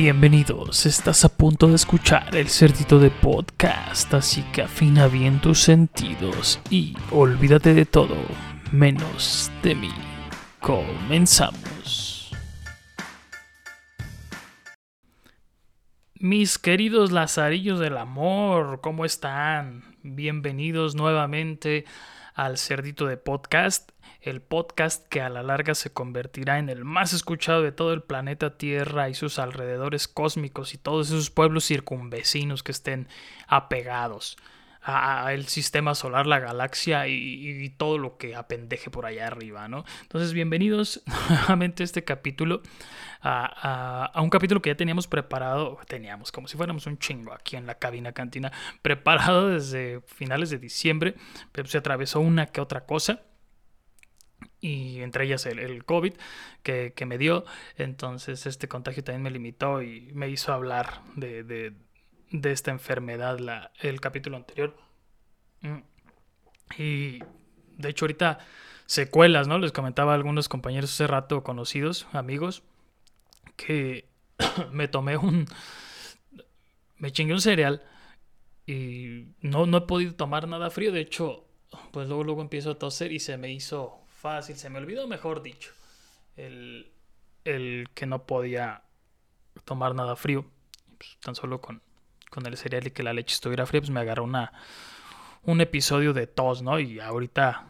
Bienvenidos, estás a punto de escuchar el cerdito de podcast, así que afina bien tus sentidos y olvídate de todo, menos de mí. Comenzamos. Mis queridos lazarillos del amor, ¿cómo están? Bienvenidos nuevamente al cerdito de podcast el podcast que a la larga se convertirá en el más escuchado de todo el planeta Tierra y sus alrededores cósmicos y todos esos pueblos circunvecinos que estén apegados al sistema solar, la galaxia y, todo lo que apendeje por allá arriba, ¿no? Entonces, bienvenidos nuevamente a este capítulo, a, un capítulo que ya teníamos preparado, teníamos como si fuéramos un chingo aquí en la cabina cantina, preparado desde finales de diciembre, pero se atravesó una que otra cosa y entre ellas el, COVID que, me dio. Entonces este contagio también me limitó y me hizo hablar de, de, de esta enfermedad la, el capítulo anterior. Mm. Y de hecho ahorita secuelas, ¿no? Les comentaba a algunos compañeros hace rato, conocidos, amigos, que me tomé un... Me chingué un cereal y no, no he podido tomar nada frío. De hecho, pues luego, luego empiezo a toser y se me hizo fácil, se me olvidó, mejor dicho, el, el que no podía tomar nada frío, pues, tan solo con, con el cereal y que la leche estuviera fría, pues me agarró una, un episodio de tos, ¿no? Y ahorita,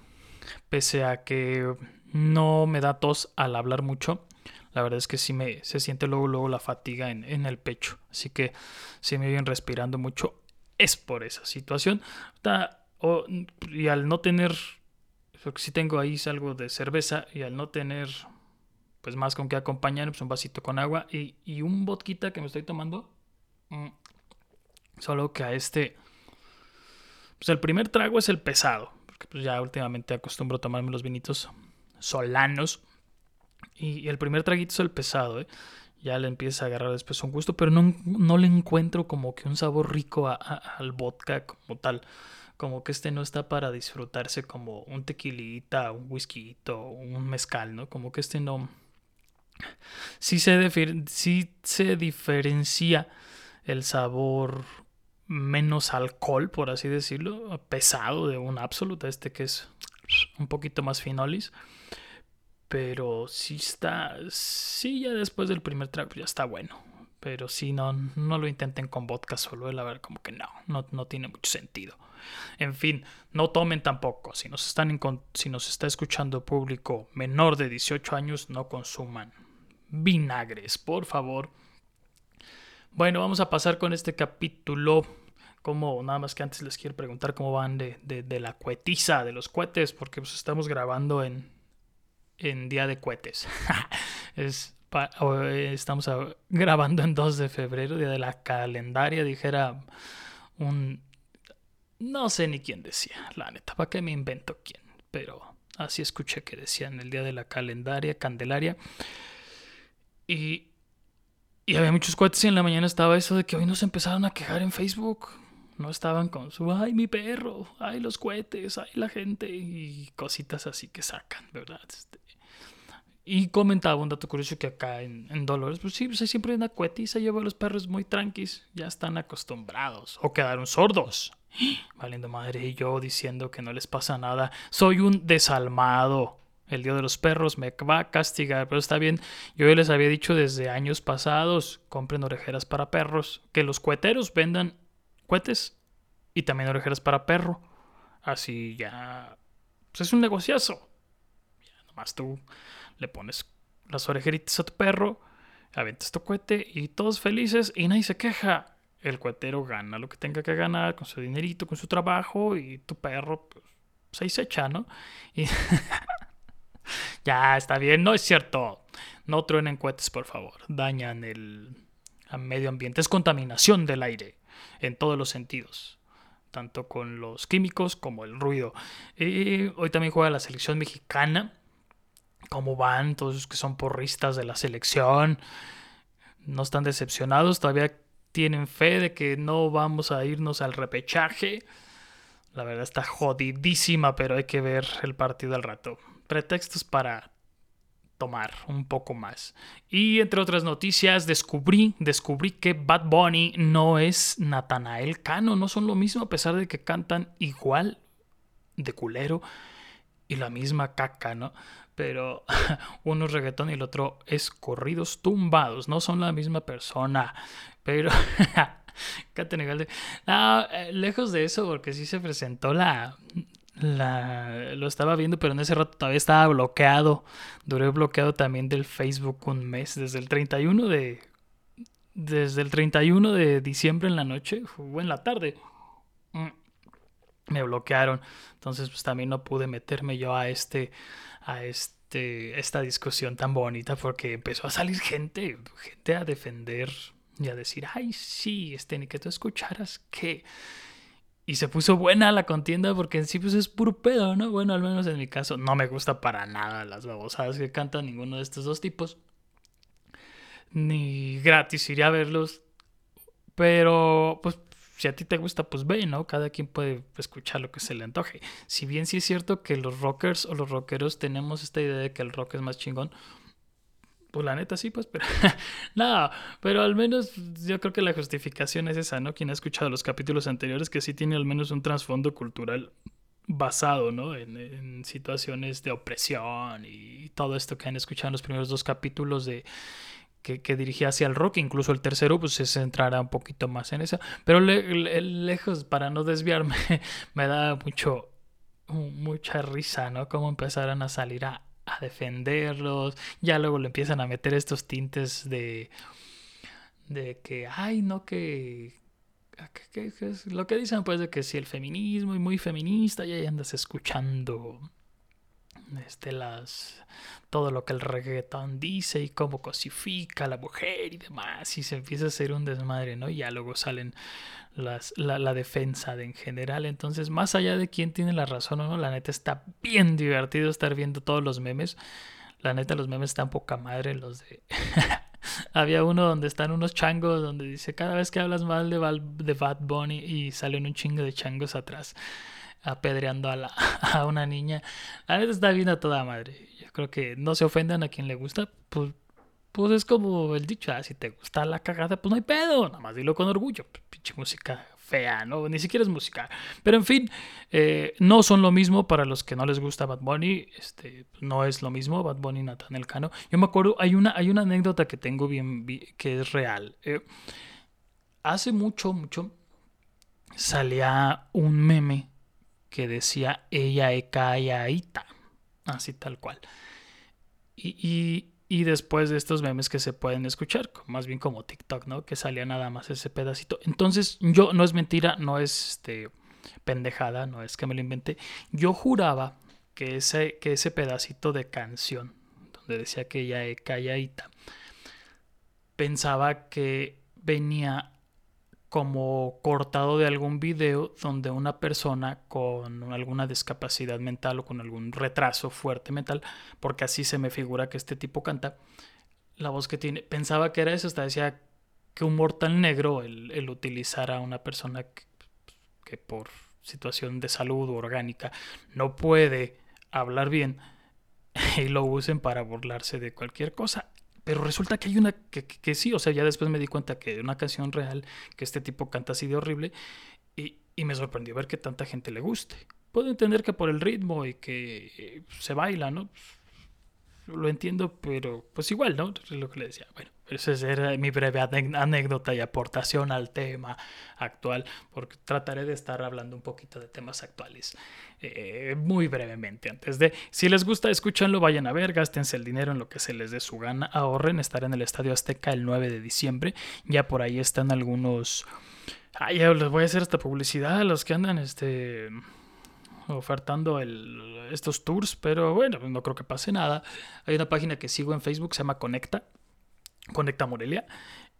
pese a que no me da tos al hablar mucho, la verdad es que sí me se siente luego, luego la fatiga en, en el pecho. Así que si me vienen respirando mucho, es por esa situación. y al no tener porque si tengo ahí algo de cerveza y al no tener pues más con qué acompañar, pues un vasito con agua y, y un vodka que me estoy tomando. Mm, solo que a este, pues el primer trago es el pesado, porque pues ya últimamente acostumbro a tomarme los vinitos solanos. Y, el primer traguito es el pesado, ¿eh? ya le empieza a agarrar después un gusto, pero no, no le encuentro como que un sabor rico al vodka como tal como que este no está para disfrutarse como un tequilita, un whisky, un mezcal, ¿no? Como que este no... Sí se, sí se diferencia el sabor menos alcohol, por así decirlo, pesado de un absoluto, este que es un poquito más finolis. Pero sí está, sí ya después del primer trago ya está bueno. Pero si no, no lo intenten con vodka solo, la verdad como que no, no, no tiene mucho sentido. En fin, no tomen tampoco. Si nos, están si nos está escuchando público menor de 18 años, no consuman vinagres, por favor. Bueno, vamos a pasar con este capítulo. Como nada más que antes les quiero preguntar cómo van de, de, la cuetiza, de los cohetes, porque pues estamos grabando en, en día de cohetes. es, estamos grabando en 2 de febrero, día de la calendaria, dijera un no sé ni quién decía, la neta, ¿para qué me invento quién? Pero así escuché que decían el día de la calendaria, Candelaria. Y, y había muchos cohetes y en la mañana estaba eso de que hoy nos empezaron a quejar en Facebook. No estaban con su, ay, mi perro, ay, los cohetes, ay, la gente y cositas así que sacan, ¿verdad? Este, y comentaba un dato curioso que acá en, Dolores, pues sí, pues siempre hay una se lleva a los perros muy tranquis, ya están acostumbrados o quedaron sordos. Valiendo madre y yo diciendo que no les pasa nada, soy un desalmado. El Día de los Perros me va a castigar, pero está bien. Yo les había dicho desde años pasados, compren orejeras para perros, que los cueteros vendan cohetes y también orejeras para perro. Así ya... Pues es un negociazo. Ya nomás tú le pones las orejeritas a tu perro, aventas tu cohete y todos felices y nadie se queja. El cuetero gana lo que tenga que ganar con su dinerito, con su trabajo y tu perro pues, se echa, ¿no? Y ya está bien, no es cierto. No truenen cohetes, por favor. Dañan el medio ambiente. Es contaminación del aire en todos los sentidos tanto con los químicos como el ruido. Hoy también juega la selección mexicana cómo van, todos los que son porristas de la selección, no están decepcionados, todavía tienen fe de que no vamos a irnos al repechaje. La verdad está jodidísima, pero hay que ver el partido al rato. Pretextos para tomar un poco más. Y entre otras noticias, descubrí, descubrí que Bad Bunny no es Natanael Cano, no son lo mismo a pesar de que cantan igual de culero y la misma caca, ¿no? Pero uno es reggaetón y el otro es corridos tumbados, no son la misma persona. Pero no, eh, lejos de eso, porque sí se presentó la, la, lo estaba viendo, pero en ese rato todavía estaba bloqueado. Duré bloqueado también del Facebook un mes, desde el 31 de. Desde el 31 de diciembre en la noche, o en la tarde. Me bloquearon. Entonces, pues también no pude meterme yo a este. a este. esta discusión tan bonita. Porque empezó a salir gente. Gente a defender. Y a decir, ay, sí, este, ni que tú escucharas que y se puso buena la contienda porque en sí pues es puro pedo, ¿no? Bueno, al menos en mi caso no me gusta para nada las babosadas que cantan ninguno de estos dos tipos. Ni gratis iría a verlos. Pero pues si a ti te gusta pues ve, ¿no? Cada quien puede escuchar lo que se le antoje. Si bien sí es cierto que los rockers o los rockeros tenemos esta idea de que el rock es más chingón, pues la neta sí, pues, pero nada, pero al menos yo creo que la justificación es esa, ¿no? Quien ha escuchado los capítulos anteriores que sí tiene al menos un trasfondo cultural basado, ¿no? En, situaciones de opresión y todo esto que han escuchado en los primeros dos capítulos de que, dirigía hacia el rock, incluso el tercero pues se centrará un poquito más en eso, pero lejos, para no desviarme, me da mucho, mucha risa, ¿no? Cómo empezaron a salir a a defenderlos. Ya luego le empiezan a meter estos tintes de. de que, ay, no, que. lo que dicen, pues, de que si el feminismo y muy feminista, y ahí andas escuchando este, las, todo lo que el reggaetón dice y cómo cosifica a la mujer y demás, y se empieza a hacer un desmadre, ¿no? Y ya luego salen las, la, la, defensa de en general. Entonces, más allá de quién tiene la razón o no, la neta está bien divertido estar viendo todos los memes. La neta, los memes están poca madre, los de... Había uno donde están unos changos, donde dice, cada vez que hablas mal de, de Bad Bunny y salen un chingo de changos atrás apedreando a, la, a una niña. La neta está bien a toda madre. Yo creo que no se ofendan a quien le gusta. Pues, pues es como el dicho, ah, si te gusta la cagada, pues no hay pedo. Nada más dilo con orgullo. Pinche música fea, ¿no? Ni siquiera es música. Pero en fin, eh, no son lo mismo para los que no les gusta Bad Bunny. Este, no es lo mismo Bad Bunny y el Cano. Yo me acuerdo, hay una, hay una anécdota que tengo bien, que es real. Eh, hace mucho, mucho salía un meme que decía ella ita así tal cual. Y, y, después de estos memes que se pueden escuchar, más bien como TikTok, ¿no? Que salía nada más ese pedacito. Entonces, yo, no es mentira, no es este, pendejada, no es que me lo inventé. Yo juraba que ese, que ese pedacito de canción, donde decía que ella ita pensaba que venía como cortado de algún video donde una persona con alguna discapacidad mental o con algún retraso fuerte mental, porque así se me figura que este tipo canta, la voz que tiene, pensaba que era eso, hasta decía que un mortal negro el, utilizar a una persona que, que por situación de salud orgánica no puede hablar bien y lo usen para burlarse de cualquier cosa. Pero resulta que hay una que, sí, o sea, ya después me di cuenta que una canción real que este tipo canta así de horrible y, y me sorprendió ver que tanta gente le guste. Puedo entender que por el ritmo y que eh, se baila, ¿no? Lo entiendo, pero pues igual, ¿no? Es lo que le decía. Bueno, esa era mi breve anécdota y aportación al tema actual, porque trataré de estar hablando un poquito de temas actuales eh, muy brevemente. Antes de, si les gusta, escúchanlo, vayan a ver, gástense el dinero en lo que se les dé su gana, ahorren, estar en el Estadio Azteca el 9 de diciembre. Ya por ahí están algunos. Ay, les voy a hacer esta publicidad a los que andan este ofertando estos tours, pero bueno, no creo que pase nada. Hay una página que sigo en Facebook, se llama Conecta, Conecta Morelia.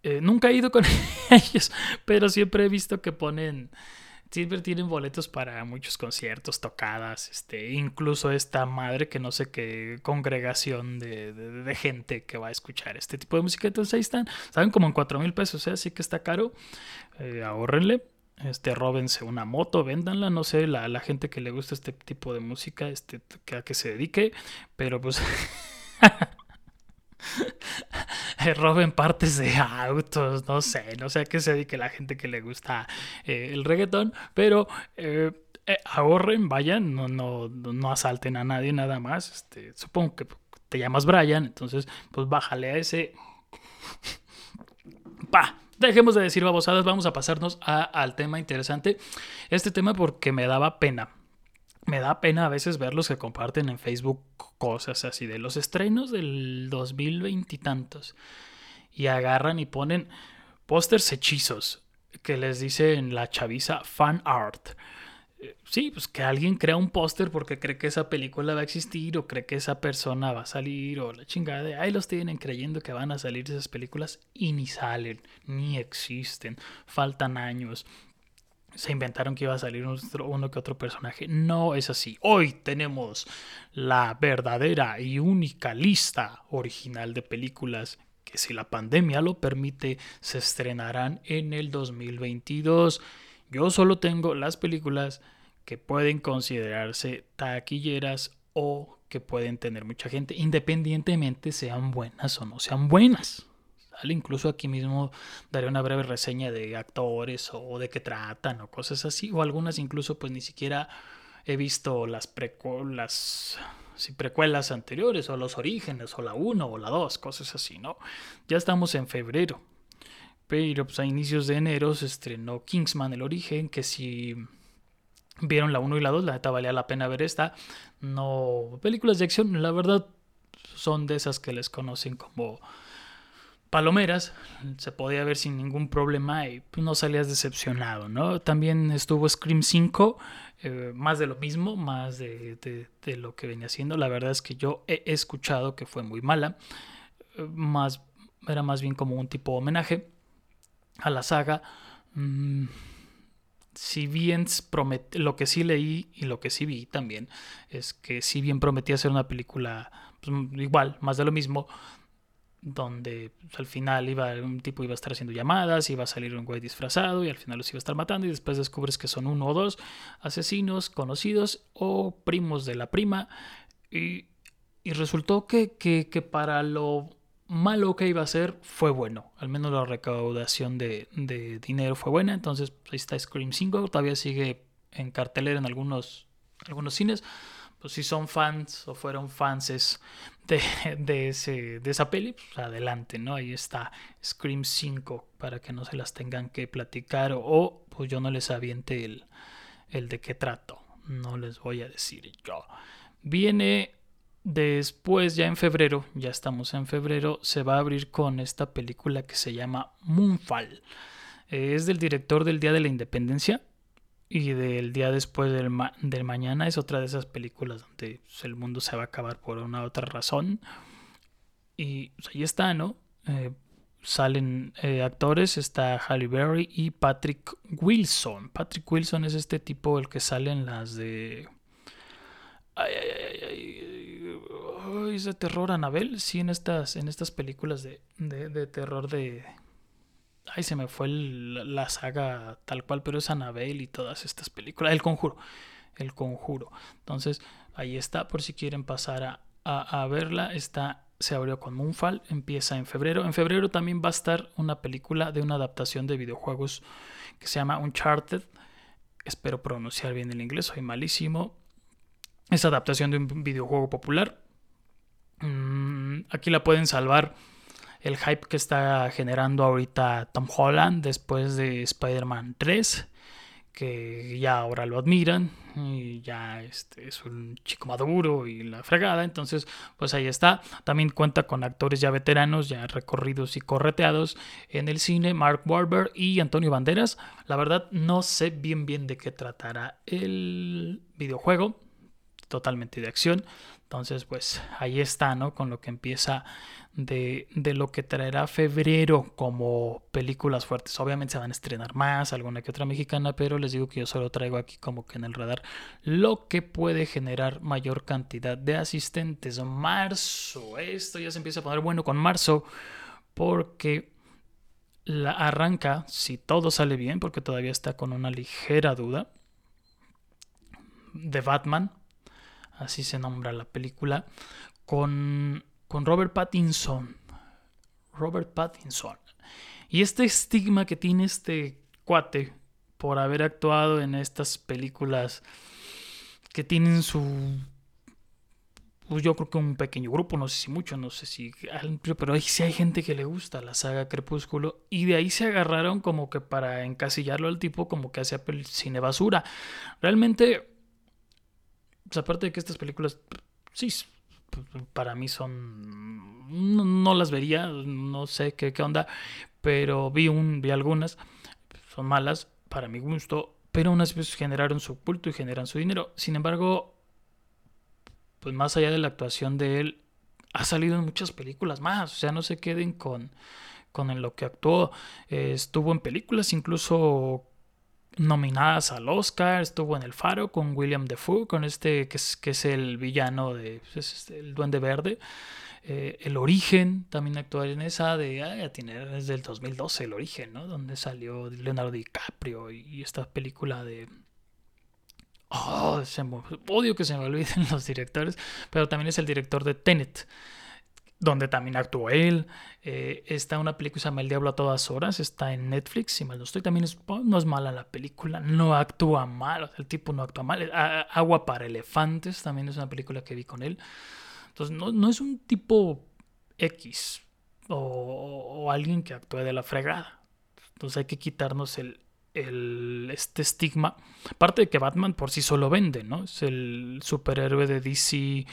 Eh, nunca he ido con ellos, pero siempre he visto que ponen, siempre tienen boletos para muchos conciertos, tocadas, este, incluso esta madre que no sé qué congregación de, de, gente que va a escuchar este tipo de música. Entonces ahí están, saben como en 4 mil pesos, ¿eh? así que está caro, eh, ahorrenle este, róbense una moto, véndanla, no sé, la, la gente que le gusta este tipo de música, este, a que se dedique, pero pues roben partes de autos, no sé, no sé a qué se dedique la gente que le gusta eh, el reggaetón, pero eh, eh, ahorren, vayan, no, no, no asalten a nadie nada más. Este, supongo que te llamas Brian, entonces pues bájale a ese. Pa, dejemos de decir babosadas, vamos a pasarnos al tema interesante. Este tema porque me daba pena. Me da pena a veces ver los que comparten en Facebook cosas así de los estrenos del 2020 y tantos. Y agarran y ponen pósters hechizos que les dicen la chaviza fan art. Eh, sí, pues que alguien crea un póster porque cree que esa película va a existir o cree que esa persona va a salir o la chingada de ahí los tienen creyendo que van a salir esas películas y ni salen, ni existen, faltan años. Se inventaron que iba a salir uno que otro personaje. No es así. Hoy tenemos la verdadera y única lista original de películas que si la pandemia lo permite se estrenarán en el 2022 yo solo tengo las películas que pueden considerarse taquilleras o que pueden tener mucha gente, independientemente sean buenas o no sean buenas. Incluso aquí mismo daré una breve reseña de actores o de qué tratan o cosas así, o algunas incluso pues ni siquiera he visto las, precuelas, precuelas anteriores o los orígenes o la 1 o la 2, cosas así, ¿no? Ya estamos en febrero, pero pues a inicios de enero se estrenó Kingsman El Origen, que si vieron la 1 y la 2, la neta valía la pena ver esta. No, películas de acción, la verdad, son de esas que les conocen como palomeras. Se podía ver sin ningún problema y pues, no salías decepcionado, ¿no? También estuvo Scream 5, eh, más de lo mismo, más de, de, lo que venía haciendo. La verdad es que yo he escuchado que fue muy mala. Eh, más, era más bien como un tipo homenaje a la saga. Mm, si bien lo que sí leí y lo que sí vi también es que si bien prometía hacer una película pues, igual, más de lo mismo, donde pues, al final iba un tipo iba a estar haciendo llamadas, iba a salir un güey disfrazado y al final los iba a estar matando y después descubres que son uno o dos asesinos conocidos o primos de la prima y, y resultó que, que, que para lo malo que iba a ser fue bueno. Al menos la recaudación de, dinero fue buena. Entonces ahí está Scream 5. Todavía sigue en cartelera en algunos, algunos cines. Pues si son fans o fueron fans de, de, ese, de esa peli, pues adelante, ¿no? Ahí está Scream 5 para que no se las tengan que platicar o pues yo no les aviente el, el de qué trato. No les voy a decir yo. Viene Después, ya en febrero, ya estamos en febrero, se va a abrir con esta película que se llama Moonfall. Es del director del Día de la Independencia y del Día después del, mañana. Es otra de esas películas donde pues, el mundo se va a acabar por una otra razón. Y pues, ahí está, ¿no? Eh, salen eh, actores, está Halle Berry y Patrick Wilson. Patrick Wilson es este tipo el que sale en las de... Ay, ay, ay, es de terror Anabel, sí, en estas, en estas películas de, de, terror de... Ay, se me fue la saga tal cual, pero es Anabel y todas estas películas. El conjuro, el conjuro. Entonces, ahí está, por si quieren pasar a, a, verla. Está, se abrió con Moonfall, empieza en febrero. En febrero también va a estar una película de una adaptación de videojuegos que se llama Uncharted. Espero pronunciar bien el inglés, soy malísimo. Es adaptación de un videojuego popular Mm, aquí la pueden salvar el hype que está generando ahorita Tom Holland después de Spider-Man 3, que ya ahora lo admiran y ya este, es un chico maduro y la fregada, entonces pues ahí está. También cuenta con actores ya veteranos, ya recorridos y correteados en el cine, Mark Wahlberg y Antonio Banderas. La verdad no sé bien bien de qué tratará el videojuego, totalmente de acción. Entonces, pues ahí está, ¿no? Con lo que empieza de, de, lo que traerá febrero como películas fuertes. Obviamente se van a estrenar más, alguna que otra mexicana, pero les digo que yo solo traigo aquí como que en el radar lo que puede generar mayor cantidad de asistentes. Marzo, esto ya se empieza a poner bueno con marzo, porque la arranca, si todo sale bien, porque todavía está con una ligera duda, de Batman así se nombra la película, con, con Robert Pattinson. Robert Pattinson. Y este estigma que tiene este cuate por haber actuado en estas películas que tienen su pues yo creo que un pequeño grupo, no sé si mucho, no sé si pero ahí sí hay gente que le gusta la saga Crepúsculo y de ahí se agarraron como que para encasillarlo al tipo como que hacía cine basura. Realmente, pues aparte de que estas películas, sí, para mí son, no, las vería, no sé qué, qué onda, pero vi, un, vi algunas, son malas para mi gusto, pero unas veces generaron su culto y generan su dinero. Sin embargo, pues más allá de la actuación de él, ha salido en muchas películas más. O sea, no se queden con, con en lo que actuó. estuvo en películas incluso nominadas al Oscar. Estuvo en El Faro con William Defoe, con este que es, que es el villano de pues, este, El Duende Verde. Eh, el Origen, también actuó en esa de, ah, tiene desde el 2012, El Origen, ¿no? Donde salió Leonardo DiCaprio y esta película de Oh, odio que se me olviden los directores, pero también es el director de Tenet, donde también actuó él. Eh, está una película que se llama El Diablo a todas horas, está en Netflix, si mal no estoy, también es, oh, no es mala la película, no actúa mal, el tipo no actúa mal. Agua para elefantes, también es una película que vi con él. Entonces, no, no es un tipo X o, alguien que actúe de la fregada. Entonces hay que quitarnos el, el, este estigma. Aparte de que Batman por sí solo vende, ¿no? Es el superhéroe de DC,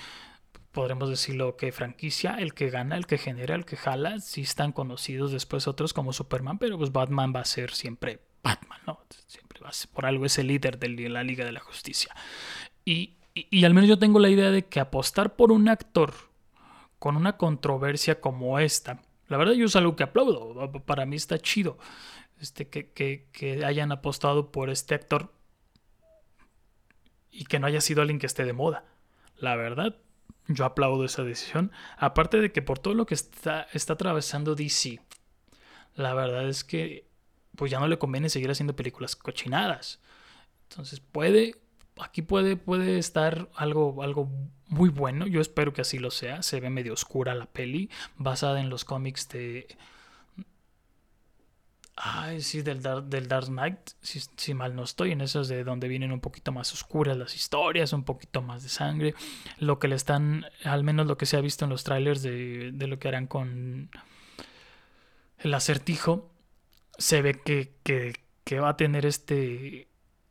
podremos decirlo que franquicia, el que gana, el que genera, el que jala. Sí están conocidos después otros como Superman, pero pues Batman va a ser siempre Batman, ¿no? Siempre va a ser, por algo es el líder de la Liga de la Justicia. Y, al menos yo tengo la idea de que apostar por un actor con una controversia como esta, la verdad yo es algo que aplaudo, para mí está chido este, que, que, hayan apostado por este actor y que no haya sido alguien que esté de moda. La verdad, yo aplaudo esa decisión. Aparte de que por todo lo que está, está atravesando DC, la verdad es que pues ya no le conviene seguir haciendo películas cochinadas. Entonces puede, aquí puede, puede estar algo, algo muy bueno. Yo espero que así lo sea. Se ve medio oscura la peli, basada en los cómics de Ay, sí, del, del Dark Knight, si, mal no estoy, en esos de donde vienen un poquito más oscuras las historias, un poquito más de sangre. Lo que le están, al menos lo que se ha visto en los trailers de, de lo que harán con el acertijo, se ve que, que, que, va a tener este,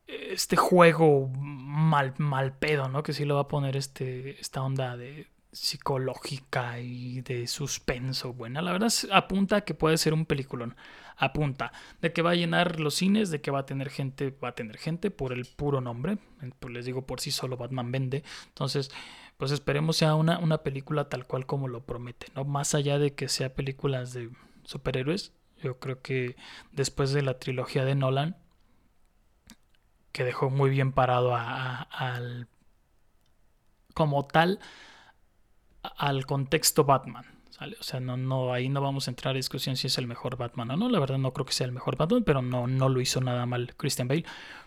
este juego mal, mal pedo, ¿no? Que sí lo va a poner este, esta onda de, psicológica y de suspenso buena. La verdad apunta a que puede ser un peliculón. Apunta de que va a llenar los cines, de que va a tener gente, va a tener gente por el puro nombre. Pues les digo, por sí solo Batman vende. Entonces, pues esperemos sea una, una película tal cual como lo promete, ¿no? Más allá de que sea películas de superhéroes, yo creo que después de la trilogía de Nolan, que dejó muy bien parado al como tal al contexto Batman. O sea, no, no, ahí no vamos a entrar a discusión si es el mejor Batman o no. La verdad no creo que sea el mejor Batman, pero no, no lo hizo nada mal Christian Bale.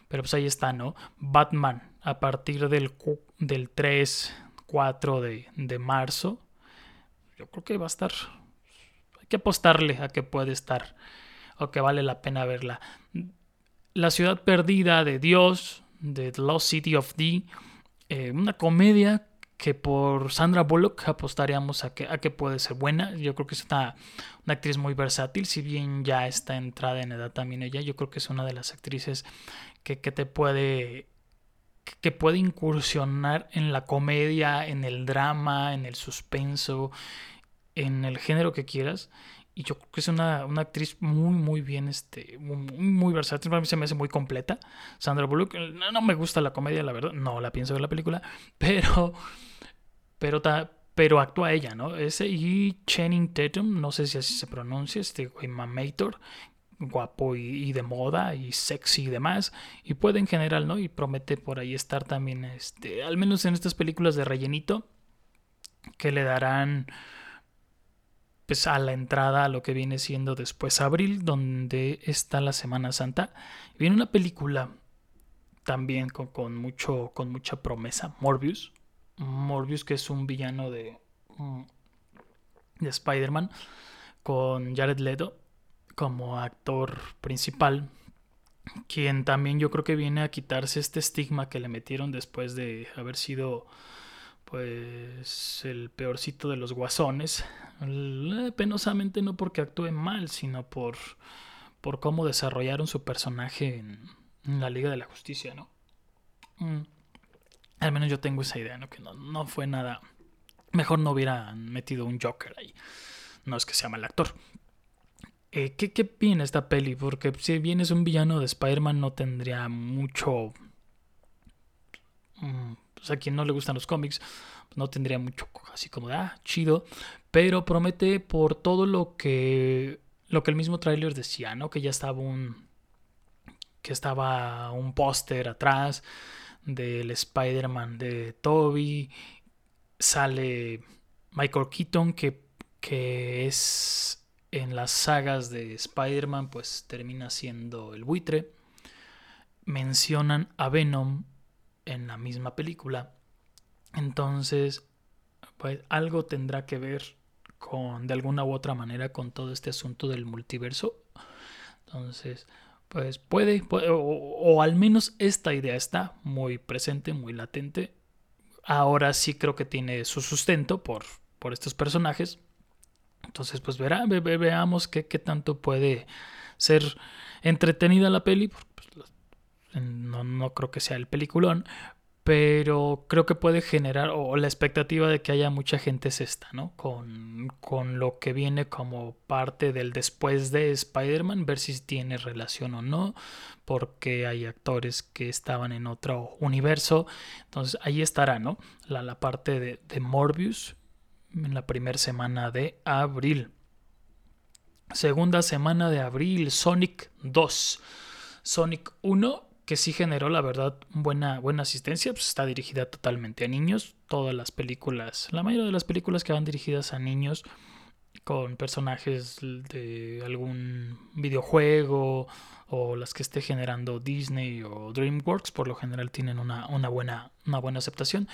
Pero pues ahí está, ¿no? Batman a partir del, del 3, 4 de, de marzo. Yo creo que va a estar... Hay que apostarle a que puede estar o que vale la pena verla. La ciudad perdida de Dios, de The Lost City of D, eh, una comedia que por Sandra Bullock apostaríamos a que, a que puede ser buena. Yo creo que es una, una, actriz muy versátil, si bien ya está entrada en edad también ella, yo creo que es una de las actrices que, que te puede que puede incursionar en la comedia, en el drama, en el suspenso, en el género que quieras. Y yo creo que es una, una actriz muy, muy bien, este, muy, muy, versátil. Para mí se me hace muy completa. Sandra Bullock, no, no, me gusta la comedia, la verdad. No la pienso ver la película. Pero pero, pero actúa ella, ¿no? Ese y Channing Tatum, no sé si así se pronuncia, este güey mamator, guapo y, de moda y sexy y demás, y puede en general, ¿no? Y promete por ahí estar también, este, al menos en estas películas de rellenito, que le darán pues a la entrada a lo que viene siendo después abril, donde está la Semana Santa. Viene una película también con, mucho, con mucha promesa, Morbius, Morbius, que es un villano de, mm, de Spider-Man, con Jared Leto como actor principal, quien también yo creo que viene a quitarse este estigma que le metieron después de haber sido pues el peorcito de los guasones, penosamente no porque actúe mal, sino por, por cómo desarrollaron su personaje en, la Liga de la Justicia, ¿no? Mm. Al menos yo tengo esa idea, ¿no? Que no, no fue nada... Mejor no hubieran metido un Joker ahí. No es que sea mal actor, eh, ¿qué, ¿Qué esta peli? Porque si bien es un villano de Spider-Man, no tendría mucho. Mm, pues a quien no le gustan los cómics, no tendría mucho así como de ah, chido. Pero promete por todo lo que. Lo que el mismo tráiler decía, ¿no? Que ya estaba un. Que estaba un póster atrás del Spider-Man de Toby. Sale Michael Keaton, que, que es en las sagas de Spider-Man pues termina siendo el buitre. Mencionan a Venom en la misma película. Entonces, pues algo tendrá que ver con, de alguna u otra manera, con todo este asunto del multiverso. Entonces, pues puede, o, al menos esta idea está muy presente, muy latente. Ahora sí creo que tiene su sustento por, por estos personajes. Entonces, pues verá, veamos qué, qué, tanto puede ser entretenida la peli. No, no, creo que sea el peliculón, pero creo que puede generar, o la expectativa de que haya mucha gente es esta, ¿no? Con, con lo que viene como parte del después de Spider-Man, ver si tiene relación o no, porque hay actores que estaban en otro universo. Entonces ahí estará, ¿no? La, la parte de, de Morbius, en la primera semana de abril. Segunda semana de abril, Sonic 2. Sonic 1, que sí generó, la verdad, buena, buena asistencia, pues está dirigida totalmente a niños. Todas las películas, la mayoría de las películas que van dirigidas a niños con personajes de algún videojuego o las que esté generando Disney o DreamWorks, por lo general tienen una, una, buena, una buena aceptación.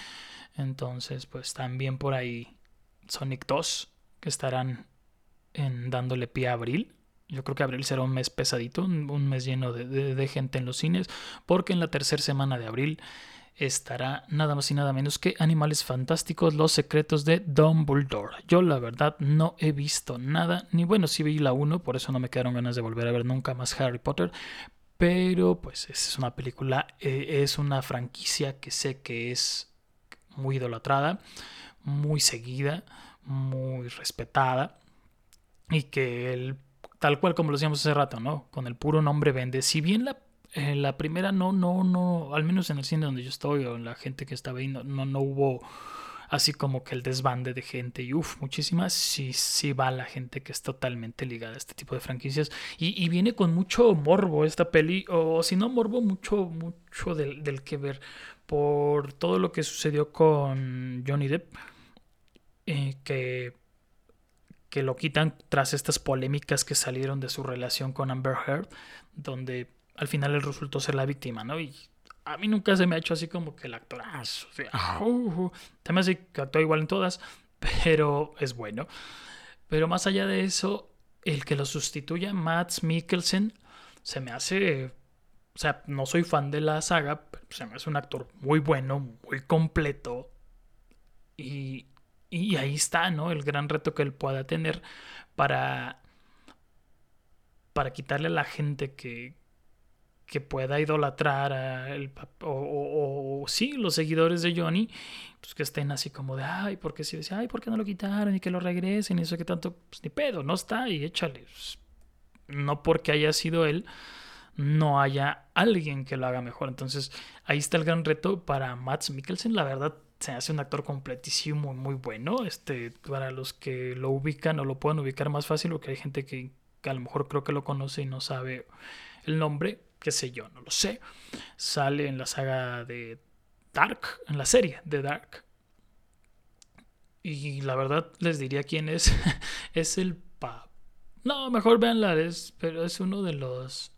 Entonces, pues también por ahí Sonic 2, que estarán en, dándole pie a abril. Yo creo que abril será un mes pesadito, un, mes lleno de, gente en los cines, porque en la tercera semana de abril estará nada más y nada menos que Animales Fantásticos, Los Secretos de Dumbledore. Yo la verdad no he visto nada, ni bueno, sí vi la 1, por eso no me quedaron ganas de volver a ver nunca más Harry Potter, pero pues es una película, eh, es una franquicia que sé que es muy idolatrada muy seguida, muy respetada y que el, tal cual como lo decíamos hace rato, ¿no? Con el puro nombre vende. Si bien la, eh, la primera no, no, no, al menos en el cine donde yo estoy o en la gente que estaba ahí, no, no, hubo así como que el desbande de gente y uff, muchísimas, sí, sí va la gente que es totalmente ligada a este tipo de franquicias y, viene con mucho morbo esta peli, o si no morbo, mucho, mucho del, del que ver por todo lo que sucedió con Johnny Depp eh, que, que lo quitan tras estas polémicas que salieron de su relación con Amber Heard, donde al final él resultó ser la víctima, ¿no? Y a mí nunca se me ha hecho así como que el actorazo. O sea, uh, uh, que actuó igual en todas, pero es bueno. Pero más allá de eso, el que lo sustituya, Matt Mikkelsen, se me hace. O sea, no soy fan de la saga, pero se me hace un actor muy bueno, muy completo. Y, y ahí está, ¿no? El gran reto que él pueda tener para, para quitarle a la gente que, que pueda idolatrar a el, o, o, sí, los seguidores de Johnny, pues que estén así como de, ay, ¿por qué si decía, ay, ¿por qué no lo quitaron? Y que lo regresen y eso que tanto, pues ni pedo, no está y échale. Pues, no porque haya sido él, no haya alguien que lo haga mejor. Entonces, ahí está el gran reto para Matt Mikkelsen. La verdad, se hace un actor completísimo, muy bueno. Este, para los que lo ubican o lo puedan ubicar más fácil, porque hay gente que, a lo mejor creo que lo conoce y no sabe el nombre, qué sé yo, no lo sé. Sale en la saga de Dark, en la serie de Dark. Y la verdad les diría quién es. es el pa. No, mejor véanla, es, pero es uno de los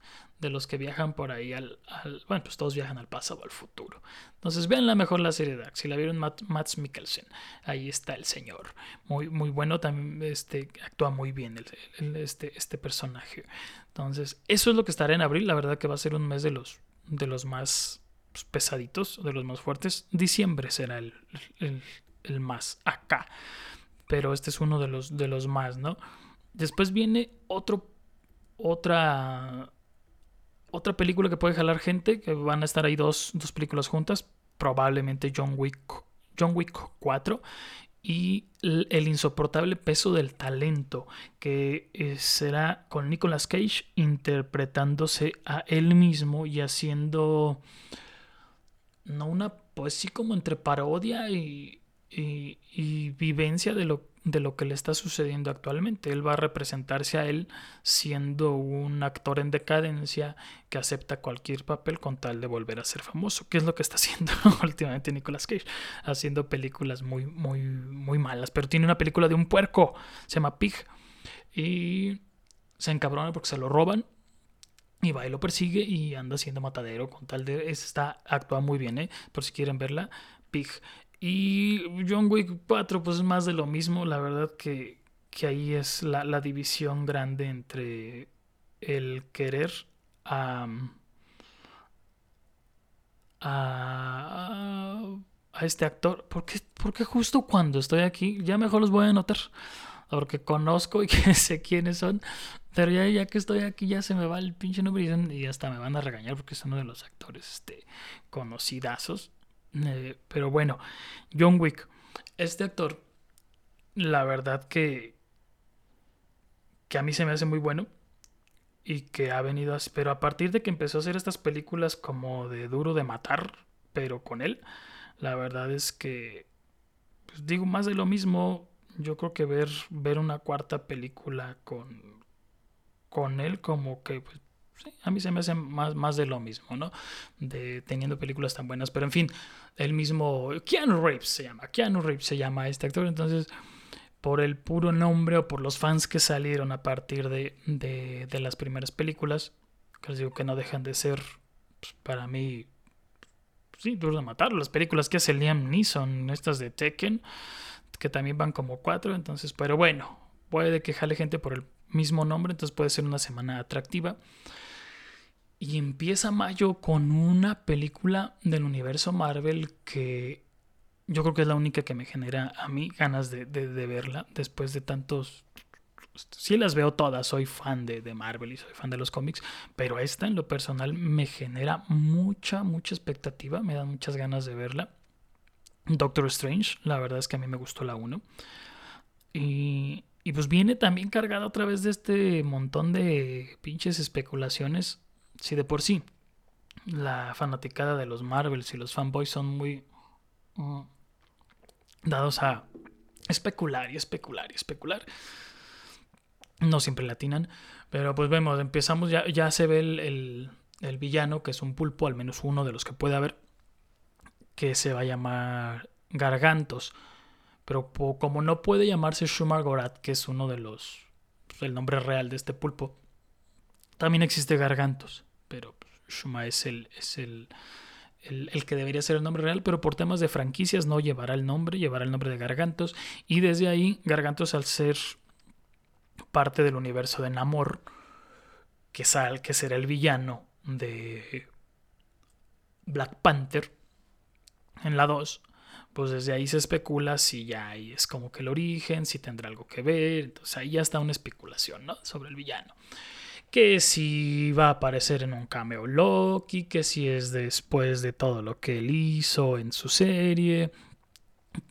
de los que viajan por ahí al, Bueno, pues todos viajan al pasado, al futuro. Entonces vean la mejor la serie Dark. Si la vieron, Matt, Mikkelsen. Ahí está el señor. Muy, muy bueno. También este, actúa muy bien este, este personaje. Entonces, eso es lo que estará en abril. La verdad que va a ser un mes de los, de los más pesaditos, de los más fuertes. Diciembre será el, el, más acá. Pero este es uno de los, de los más, ¿no? Después viene otro, otra otra película que puede jalar gente, que van a estar ahí dos, películas juntas, probablemente John Wick, John Wick 4 y el, insoportable peso del talento, que eh, será con Nicolas Cage interpretándose a él mismo y haciendo no una, pues sí como entre parodia y, y vivencia de lo de lo que le está sucediendo actualmente. Él va a representarse a él siendo un actor en decadencia que acepta cualquier papel con tal de volver a ser famoso, que es lo que está haciendo últimamente Nicolas Cage, haciendo películas muy, muy, muy malas. Pero tiene una película de un puerco, se llama Pig, y se encabrona porque se lo roban. Y va y lo persigue y anda siendo matadero con tal de... Está, actúa muy bien, ¿eh? Por si quieren verla. Pig. Y John Wick 4, pues es más de lo mismo. La verdad que, ahí es la, división grande entre el querer a, a, este actor. Porque, porque justo cuando estoy aquí, ya mejor los voy a anotar. Porque conozco y que sé quiénes son. Pero ya, ya que estoy aquí, ya se me va el pinche nombre y, hasta me van a regañar porque es uno de los actores este, conocidazos. Eh, pero bueno, John Wick. Este actor, la verdad que, que a mí se me hace muy bueno y que ha venido a... Pero a partir de que empezó a hacer estas películas como de duro de matar, pero con él, la verdad es que, pues digo, más de lo mismo, yo creo que ver, ver una cuarta película con, con él como que pues, a mí se me hace más, más de lo mismo, ¿no? De teniendo películas tan buenas. Pero en fin, el mismo Keanu Reeves se llama. Keanu Reeves se llama este actor. Entonces, por el puro nombre o por los fans que salieron a partir de, de, las primeras películas, que les digo que no dejan de ser, pues, para mí, sí, duro de matar. Las películas que hace Liam Neeson, estas de Tekken, que también van como cuatro. Entonces, pero bueno, puede que jale gente por el mismo nombre, entonces puede ser una semana atractiva. Y empieza mayo con una película del universo Marvel que yo creo que es la única que me genera a mí ganas de, verla después de tantos... Sí las veo todas, soy fan de, de, Marvel y soy fan de los cómics, pero esta en lo personal me genera mucha, mucha expectativa, me dan muchas ganas de verla. Doctor Strange, la verdad es que a mí me gustó la 1. Y, y pues viene también cargada otra vez de este montón de pinches especulaciones si de por sí la fanaticada de los Marvels y los fanboys son muy mm, dados a especular y especular y especular. No siempre latinan, pero pues vemos, empezamos, ya, ya se ve el, el, villano, que es un pulpo, al menos uno de los que puede haber, que se va a llamar Gargantos. Pero como no puede llamarse Shumar Gorat, que es uno de los. Pues, el nombre real de este pulpo, también existe Gargantos, pero Shuma es el, es el, el, que debería ser el nombre real, pero por temas de franquicias no llevará el nombre, llevará el nombre de Gargantos. Y desde ahí, Gargantos, al ser parte del universo de Namor, que, sal, que será el villano de Black Panther en la 2, pues desde ahí se especula si ya ahí es como que el origen, si tendrá algo que ver. Entonces ahí ya está una especulación, ¿no? Sobre el villano que si va a aparecer en un cameo Loki, que si es después de todo lo que él hizo en su serie,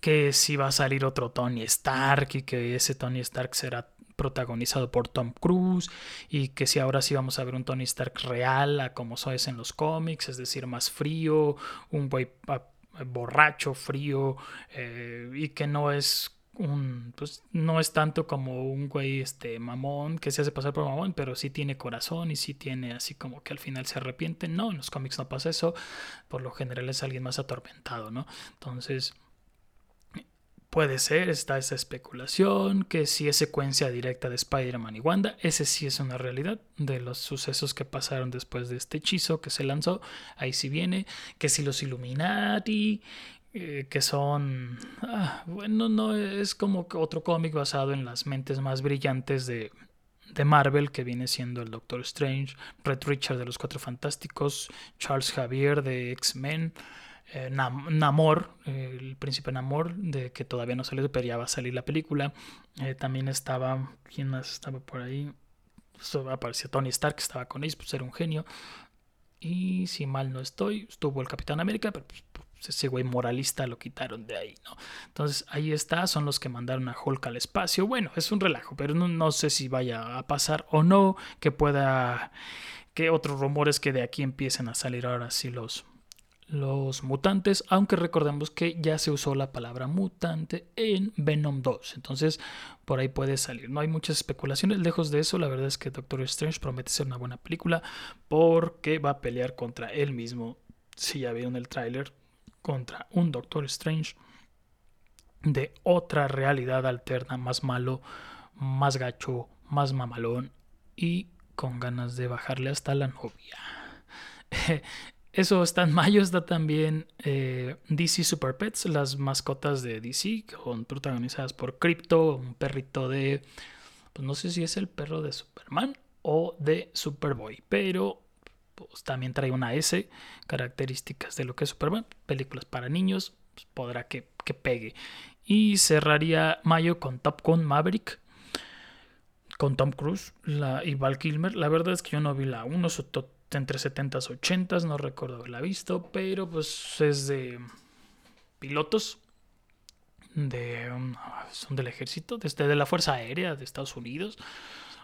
que si va a salir otro Tony Stark y que ese Tony Stark será protagonizado por Tom Cruise y que si ahora sí vamos a ver un Tony Stark real como es en los cómics, es decir, más frío, un güey borracho, frío eh, y que no es un, pues no es tanto como un güey este mamón que se hace pasar por mamón, pero sí tiene corazón y sí tiene así como que al final se arrepiente. No, en los cómics no pasa eso. Por lo general es alguien más atormentado, ¿no? Entonces, puede ser, está esa especulación, que si es secuencia directa de Spider-Man y Wanda, ese sí es una realidad de los sucesos que pasaron después de este hechizo que se lanzó, ahí sí viene, que si los Illuminati, eh, que son, ah, bueno, no es como otro cómic basado en las mentes más brillantes de, de Marvel, que viene siendo el Doctor Strange, Red Richard de los Cuatro Fantásticos, Charles Javier de X-Men, eh, Namor, el príncipe Namor, de que todavía no salió, pero ya va a salir la película. Eh, también estaba, ¿quién más estaba por ahí? apareció Tony Stark, que estaba con ellos, pues era un genio. Y si mal no estoy, estuvo el Capitán América, pero pues, ese güey moralista lo quitaron de ahí, ¿no? Entonces ahí está, son los que mandaron a Hulk al espacio. Bueno, es un relajo, pero no, no sé si vaya a pasar o no, que pueda, que otros rumores que de aquí empiecen a salir ahora sí los, los mutantes, aunque recordemos que ya se usó la palabra mutante en Venom 2, entonces por ahí puede salir. No hay muchas especulaciones, lejos de eso, la verdad es que Doctor Strange promete ser una buena película porque va a pelear contra él mismo, si ya vieron el tráiler, contra un Doctor Strange de otra realidad alterna, más malo, más gacho, más mamalón y con ganas de bajarle hasta la novia. Eso está en mayo, está también eh, DC Super Pets, las mascotas de DC, son protagonizadas por Crypto, un perrito de, pues no sé si es el perro de Superman o de Superboy, pero pues, también trae una S, características de lo que es Superman, películas para niños, pues, podrá que, pegue. Y cerraría mayo con Top Gun Maverick, con Tom Cruise la, y Val Kilmer. La verdad es que yo no vi la 1, entre 70s y 80s, no recuerdo haberla visto, pero pues es de pilotos de um, son del ejército, desde de la Fuerza Aérea de Estados Unidos,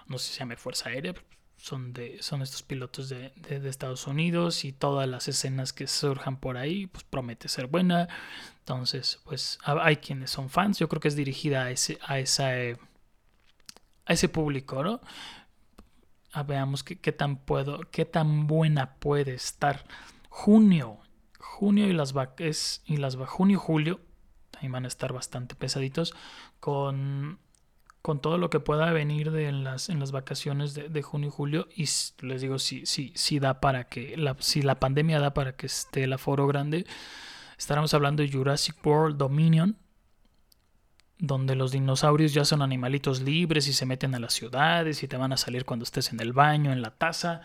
no sé si se llama Fuerza Aérea, son de son estos pilotos de, de, Estados Unidos y todas las escenas que surjan por ahí, pues promete ser buena. Entonces, pues hay quienes son fans, yo creo que es dirigida a ese a esa a ese público, ¿no? a veamos qué, tan puedo, qué tan buena puede estar. Junio, junio y las vaques y las junio julio también van a estar bastante pesaditos con con todo lo que pueda venir de en las, en las vacaciones de, junio y julio y les digo si, si, si da para que la, si la pandemia da para que esté el aforo grande estaremos hablando de Jurassic World Dominion donde los dinosaurios ya son animalitos libres y se meten a las ciudades y te van a salir cuando estés en el baño, en la taza.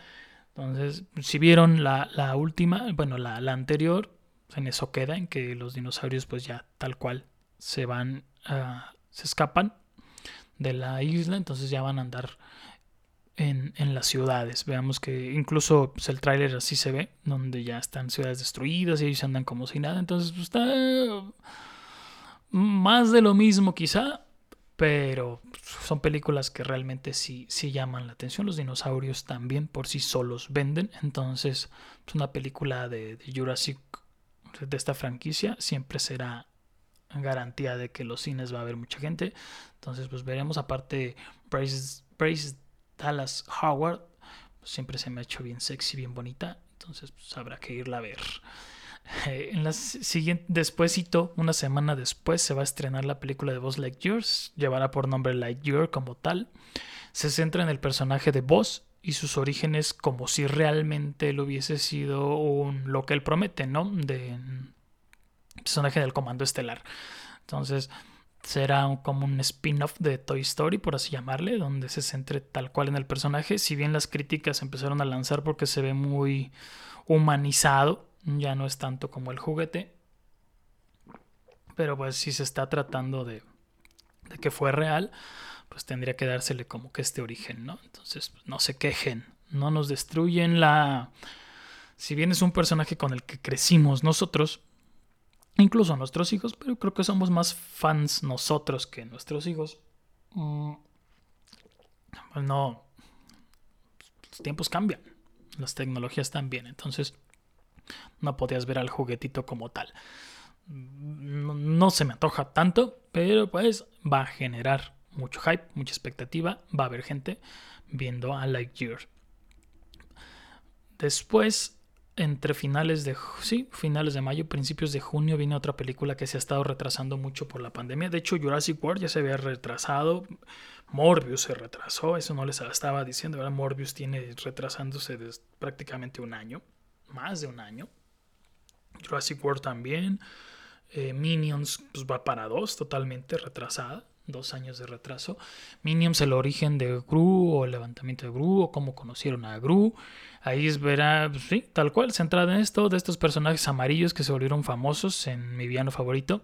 Entonces, si vieron la, última, bueno, la, anterior, en eso queda, en que los dinosaurios pues ya tal cual se van, uh, se escapan de la isla, entonces ya van a andar en, en las ciudades. Veamos que incluso pues, el tráiler así se ve, donde ya están ciudades destruidas y ellos andan como si nada, entonces pues, está más de lo mismo quizá, pero son películas que realmente sí, sí llaman la atención. Los dinosaurios también por sí solos venden, entonces es una película de, Jurassic, de esta franquicia, siempre será garantía de que los cines va a haber mucha gente. Entonces, pues veremos. Aparte, Bryce, Dallas Howard pues, siempre se me ha hecho bien sexy, bien bonita. Entonces, pues habrá que irla a ver. Eh, en la siguiente, despuésito, una semana después, se va a estrenar la película de Buzz Lightyear. Llevará por nombre Lightyear como tal. Se centra en el personaje de Buzz y sus orígenes como si realmente él hubiese sido un, lo que él promete, ¿no? De personaje del Comando Estelar. Entonces, será como un spin-off de Toy Story, por así llamarle, donde se centre tal cual en el personaje. Si bien las críticas empezaron a lanzar porque se ve muy humanizado, ya no es tanto como el juguete. Pero pues si se está tratando de, de que fue real, pues tendría que dársele como que este origen, ¿no? Entonces, pues, no se quejen, no nos destruyen la... Si bien es un personaje con el que crecimos nosotros, incluso nuestros hijos, pero creo que somos más fans nosotros que nuestros hijos. Mm, no, los tiempos cambian, las tecnologías también, entonces no podías ver al juguetito como tal. No, se me antoja tanto, pero pues va a generar mucho hype, mucha expectativa, va a haber gente viendo a Lightyear. Después, entre finales de sí, finales de mayo, principios de junio viene otra película que se ha estado retrasando mucho por la pandemia. De hecho, Jurassic World ya se había retrasado. Morbius se retrasó, eso no les estaba diciendo. Morbius tiene retrasándose prácticamente un año, más de un año. Jurassic World también. Eh, Minions pues, va para dos, totalmente retrasada dos años de retraso. Minions, el origen de Gru o el levantamiento de Gru o cómo conocieron a Gru. Ahí verá, pues, sí, tal cual, centrada en esto, de estos personajes amarillos que se volvieron famosos en mi villano favorito.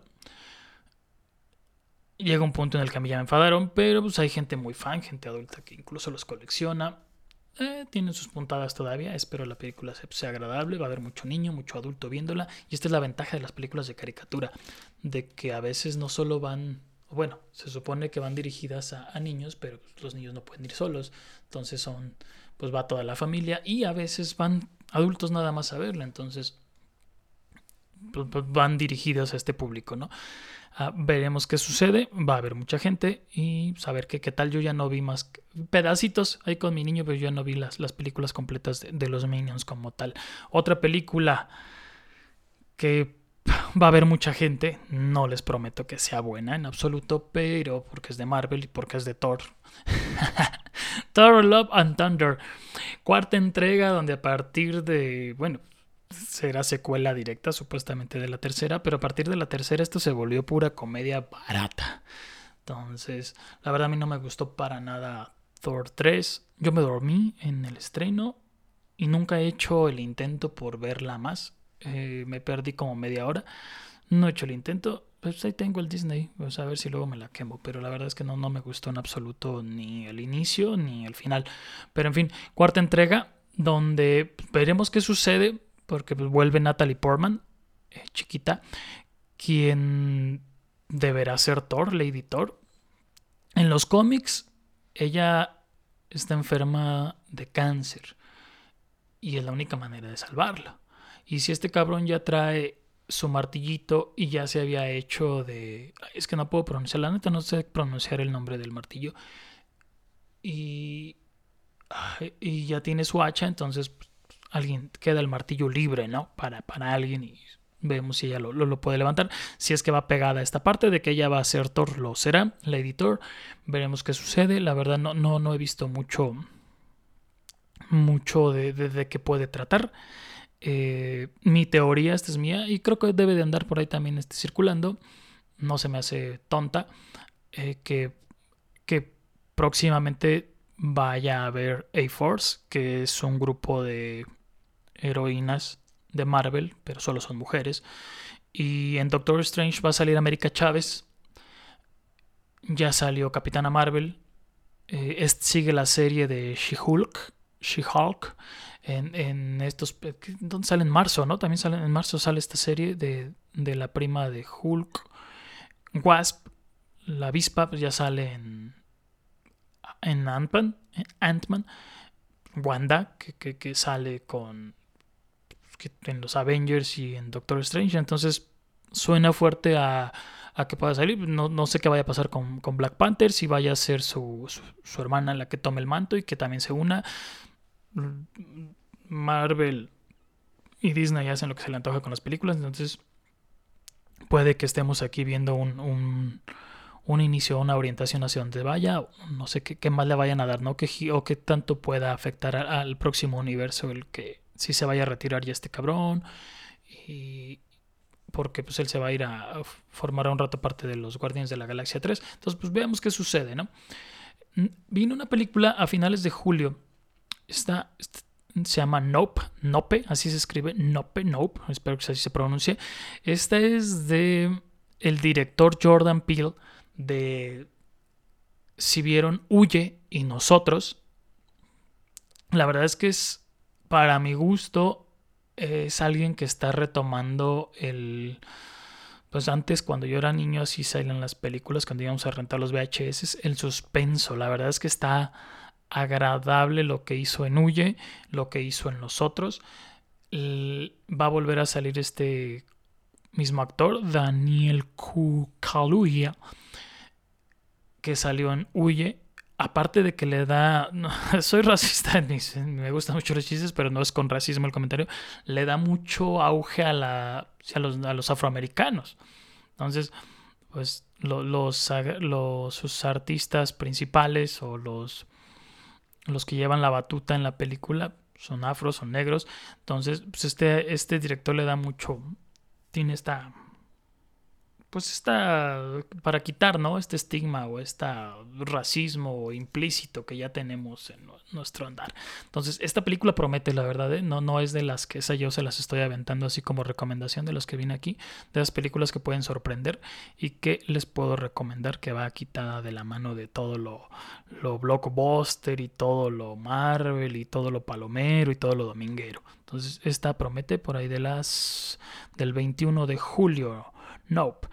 Llega un punto en el que a mí ya me enfadaron, pero pues hay gente muy fan, gente adulta que incluso los colecciona. Eh, tienen sus puntadas todavía. Espero la película sea agradable. Va a haber mucho niño, mucho adulto viéndola. Y esta es la ventaja de las películas de caricatura: de que a veces no solo van bueno, se supone que van dirigidas a, niños, pero los niños no pueden ir solos, entonces son, pues va toda la familia y a veces van adultos nada más a verla, entonces pues, pues, van dirigidos a este público, ¿no? Ah, veremos qué sucede, va a haber mucha gente y saber qué tal. Yo ya no vi más pedacitos ahí con mi niño, pero yo ya no vi las, las películas completas de los Minions como tal. Otra película que va a haber mucha gente, no les prometo que sea buena en absoluto, pero porque es de Marvel y porque es de Thor. Thor Love and Thunder, cuarta entrega donde a partir de, bueno, será secuela directa supuestamente de la tercera, pero a partir de la tercera esto se volvió pura comedia barata. Entonces, la verdad a mí no me gustó para nada Thor 3. Yo me dormí en el estreno y nunca he hecho el intento por verla más. Eh, me perdí como media hora. No he hecho el intento. Pues ahí tengo el Disney. Vamos a ver si luego me la quemo. Pero la verdad es que no, no me gustó en absoluto ni el inicio ni el final. Pero en fin, cuarta entrega donde veremos qué sucede. Porque pues, vuelve Natalie Portman, eh, chiquita, quien deberá ser Thor, Lady Thor. En los cómics, ella está enferma de cáncer. Y es la única manera de salvarla. Y si este cabrón ya trae su martillito y ya se había hecho de... Es que no puedo pronunciar, la neta no sé pronunciar el nombre del martillo. Y... Y ya tiene su hacha, entonces pues, alguien queda el martillo libre, ¿no? Para, para alguien y vemos si ella lo, lo, puede levantar. Si es que va pegada a esta parte de que ella va a ser Thor, lo será, la editor. Veremos qué sucede. La verdad no, no, no he visto mucho, mucho de, de, de qué puede tratar. Eh, mi teoría, esta es mía, y creo que debe de andar por ahí también este, circulando, no se me hace tonta, eh, que, que próximamente vaya a haber A-Force, que es un grupo de heroínas de Marvel, pero solo son mujeres. Y en Doctor Strange va a salir América Chávez. Ya salió Capitana Marvel. Eh, sigue la serie de She-Hulk. She-Hulk en, estos... ¿Dónde sale en marzo, no? También sale en marzo sale esta serie de, de la prima de Hulk. Wasp, la avispa, pues ya sale en, en Ant-Man. Ant Wanda, que, que, sale con... en los Avengers y en Doctor Strange. Entonces suena fuerte a, a que pueda salir. No, no, sé qué vaya a pasar con, con Black Panther, si vaya a ser su, su, hermana la que tome el manto y que también se una. Marvel y Disney hacen lo que se le antoja con las películas, entonces puede que estemos aquí viendo un, un, un inicio, una orientación hacia donde vaya, no sé qué, más le vayan a dar, ¿no? Que, o qué tanto pueda afectar al próximo universo, el que si se vaya a retirar ya este cabrón, y porque pues él se va a ir a, formar un rato parte de los Guardianes de la Galaxia 3, entonces pues veamos qué sucede, ¿no? Vino una película a finales de julio esta, se llama Nope, Nope, así se escribe, Nope, Nope, espero que así se pronuncie. Esta es de el director Jordan Peele de si vieron Huye y nosotros. La verdad es que es, para mi gusto, es alguien que está retomando el... Pues antes, cuando yo era niño, así salían las películas, cuando íbamos a rentar los VHS, el suspenso. La verdad es que está agradable lo que hizo en Huye, lo que hizo en Los Otros. Va a volver a salir este mismo actor, Daniel Kaluuya, que salió en Huye. aparte de que le da, soy racista, me gustan mucho los chistes, pero no es con racismo el comentario, le da mucho auge a, la, a, los, a los afroamericanos. Entonces, pues los, los, sus artistas principales o los, los que llevan la batuta en la película son afros, son negros. Entonces, pues este, este director le da mucho, tiene esta pues está para quitar, ¿no? Este estigma o este racismo implícito que ya tenemos en nuestro andar. Entonces, esta película promete, la verdad, ¿eh? no, no es de las que esa yo se las estoy aventando así como recomendación de los que vine aquí, de las películas que pueden sorprender y que les puedo recomendar que va quitada de la mano de todo lo, lo blockbuster y todo lo Marvel y todo lo palomero y todo lo dominguero. Entonces, esta promete por ahí de las del 21 de julio Nope.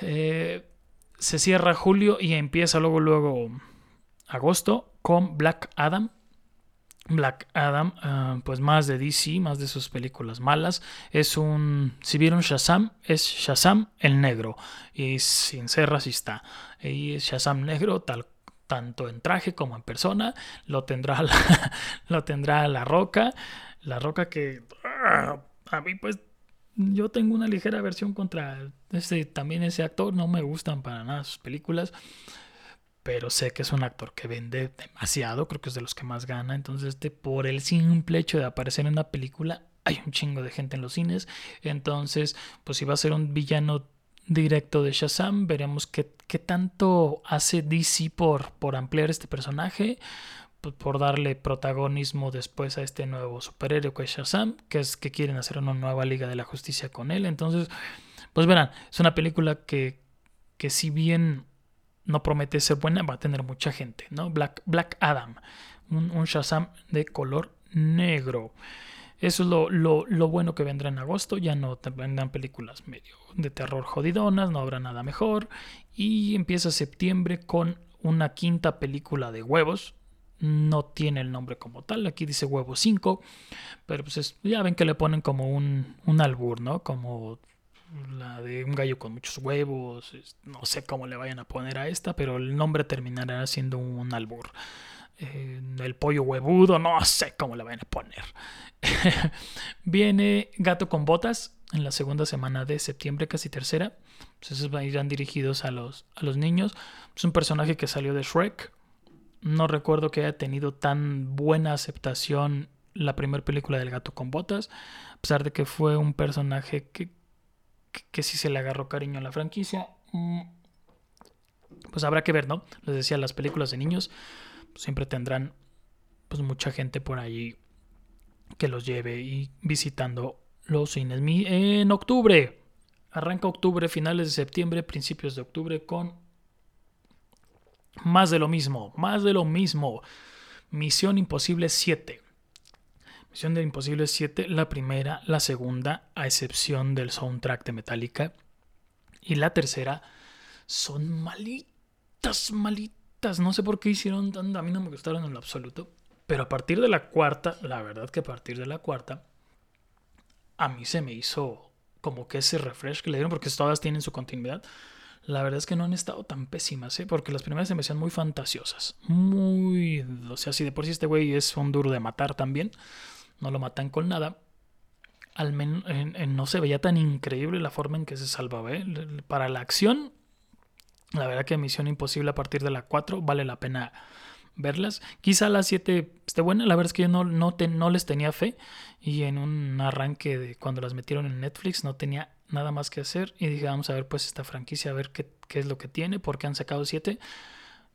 Eh, se cierra julio y empieza luego, luego agosto con Black Adam. Black Adam, ah, pues más de DC, más de sus películas malas. Es un. Si vieron Shazam, es Shazam el negro. Y sin ser racista. Y es Shazam negro, tal, tanto en traje como en persona. Lo tendrá la, lo tendrá la roca. La roca que. Ah, a mí, pues yo tengo una ligera versión contra este, también ese actor. No me gustan para nada sus películas. Pero sé que es un actor que vende demasiado. Creo que es de los que más gana. Entonces, este, por el simple hecho de aparecer en una película, hay un chingo de gente en los cines. Entonces, pues si va a ser un villano directo de Shazam, veremos qué, qué tanto hace DC por, por ampliar este personaje por darle protagonismo después a este nuevo superhéroe que es Shazam, que es que quieren hacer una nueva Liga de la Justicia con él. Entonces, pues verán, es una película que, que si bien no promete ser buena, va a tener mucha gente, ¿no? Black, Black Adam, un, Shazam de color negro. Eso es lo, lo, lo, bueno que vendrá en agosto. Ya no vendrán películas medio de terror jodidonas, no habrá nada mejor. Y empieza septiembre con una quinta película de huevos, no tiene el nombre como tal, aquí dice huevo 5, pero pues ya ven que le ponen como un, un albur, ¿no? Como la de un gallo con muchos huevos, no sé cómo le vayan a poner a esta, pero el nombre terminará siendo un albur. Eh, el pollo huevudo, no sé cómo le vayan a poner. Viene Gato con Botas en la segunda semana de septiembre, casi tercera. Pues esos irán dirigidos a los, a los niños. Es un personaje que salió de Shrek, no recuerdo que haya tenido tan buena aceptación la primera película del gato con botas, a pesar de que fue un personaje que, que, sí se le agarró cariño a la franquicia. Mm, pues habrá que ver, ¿no? Les decía, las películas de niños siempre tendrán pues mucha gente por allí que los lleve y visitando los cines. En octubre, arranca octubre, finales de septiembre, principios de octubre con más de lo mismo, más de lo mismo. Misión Imposible 7. Misión de Imposible 7, la primera, la segunda, a excepción del soundtrack de Metallica. Y la tercera son malitas, malitas. No sé por qué hicieron tanto, a mí no me gustaron en lo absoluto. Pero a partir de la cuarta, la verdad que a partir de la cuarta, a mí se me hizo como que ese refresh que le dieron, porque todas tienen su continuidad la verdad es que no han estado tan pésimas, ¿eh? porque las primeras se me hacían muy fantasiosas. Muy. O sea, si de por sí este güey es un duro de matar también, no lo matan con nada. Al menos no se veía tan increíble la forma en que se salvaba. ¿eh? Para la acción, la verdad que Misión Imposible a partir de la 4 vale la pena verlas. Quizá la 7 esté buena, la verdad es que yo no, no, no les tenía fe y en un arranque de cuando las metieron en Netflix no tenía nada más que hacer y dije, vamos a ver pues esta franquicia, a ver qué, qué es lo que tiene, porque han sacado siete.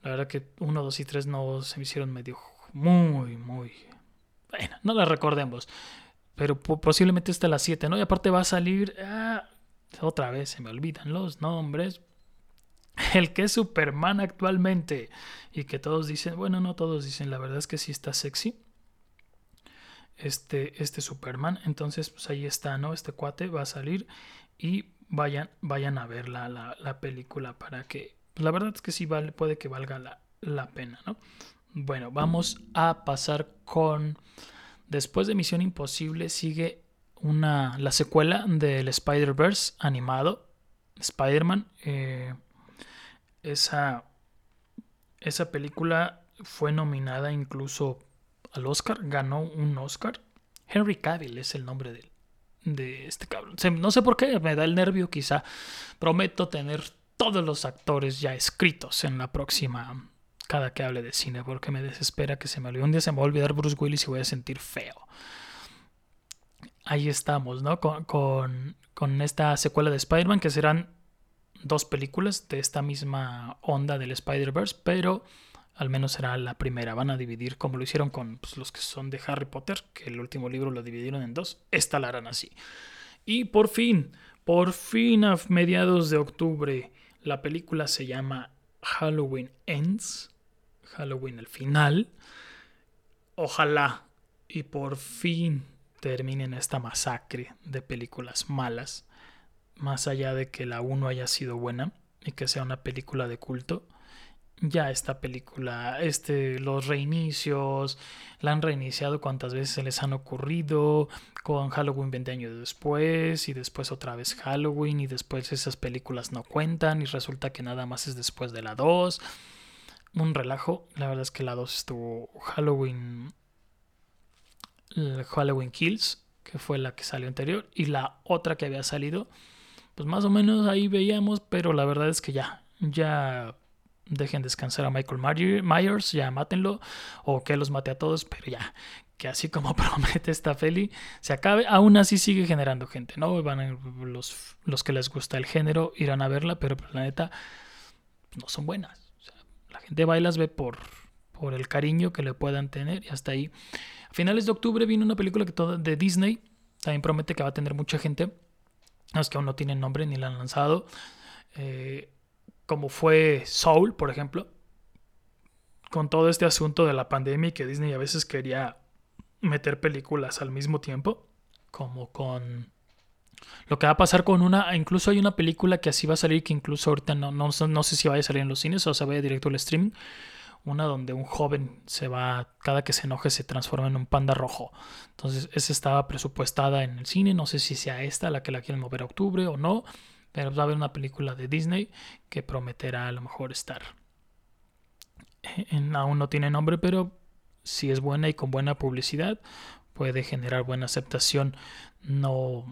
La verdad que uno, dos y tres no se me hicieron medio muy, muy... Bueno, no las recordemos. Pero posiblemente esta la 7, ¿no? Y aparte va a salir... Ah, otra vez se me olvidan los nombres. El que es Superman actualmente. Y que todos dicen, bueno, no todos dicen, la verdad es que sí está sexy este, este Superman. Entonces, pues ahí está, ¿no? Este cuate va a salir y vayan, vayan a ver la, la, película para que, pues la verdad es que sí vale, puede que valga la, la pena, ¿no? Bueno, vamos a pasar con, después de Misión Imposible sigue una, la secuela del Spider-Verse animado, Spider-Man. Eh, esa, esa película fue nominada incluso al Oscar, ganó un Oscar. Henry Cavill es el nombre de, de este cabrón. No sé por qué, me da el nervio quizá. Prometo tener todos los actores ya escritos en la próxima, cada que hable de cine, porque me desespera que se me olvide. Un día se me va a olvidar Bruce Willis y voy a sentir feo. Ahí estamos, ¿no? Con, con, con esta secuela de Spider-Man, que serán dos películas de esta misma onda del Spider-Verse, pero al menos será la primera. Van a dividir, como lo hicieron con pues, los que son de Harry Potter, que el último libro lo dividieron en dos. Esta la harán así. Y por fin, por fin a mediados de octubre, la película se llama Halloween Ends. Halloween el final. Ojalá y por fin terminen esta masacre de películas malas más allá de que la 1 haya sido buena y que sea una película de culto, ya esta película, este, los reinicios, la han reiniciado cuantas veces se les han ocurrido, con Halloween 20 años después, y después otra vez Halloween, y después esas películas no cuentan, y resulta que nada más es después de la 2. Un relajo, la verdad es que la 2 estuvo Halloween, Halloween Kills, que fue la que salió anterior, y la otra que había salido pues más o menos ahí veíamos, pero la verdad es que ya, ya dejen descansar a Michael Myers, ya mátenlo, o que los mate a todos, pero ya, que así como promete esta peli, se acabe, aún así sigue generando gente, ¿no? Van los, los que les gusta el género irán a verla, pero la neta no son buenas. la gente va y las ve por, por el cariño que le puedan tener y hasta ahí. A finales de octubre vino una película que toda, de Disney, también promete que va a tener mucha gente es que aún no tienen nombre ni la han lanzado. Eh, como fue Soul, por ejemplo, con todo este asunto de la pandemia y que Disney a veces quería meter películas al mismo tiempo, como con lo que va a pasar con una, incluso hay una película que así va a salir, que incluso ahorita no, no, no sé si va a salir en los cines o se vaya directo al streaming, una donde un joven se va, cada que se enoje se transforma en un panda rojo. Entonces, esa estaba presupuestada en el cine, no sé si sea esta la que la quieren mover a octubre o no, pero va a haber una película de Disney que prometerá a lo mejor estar. En, aún no tiene nombre, pero si es buena y con buena publicidad, puede generar buena aceptación. No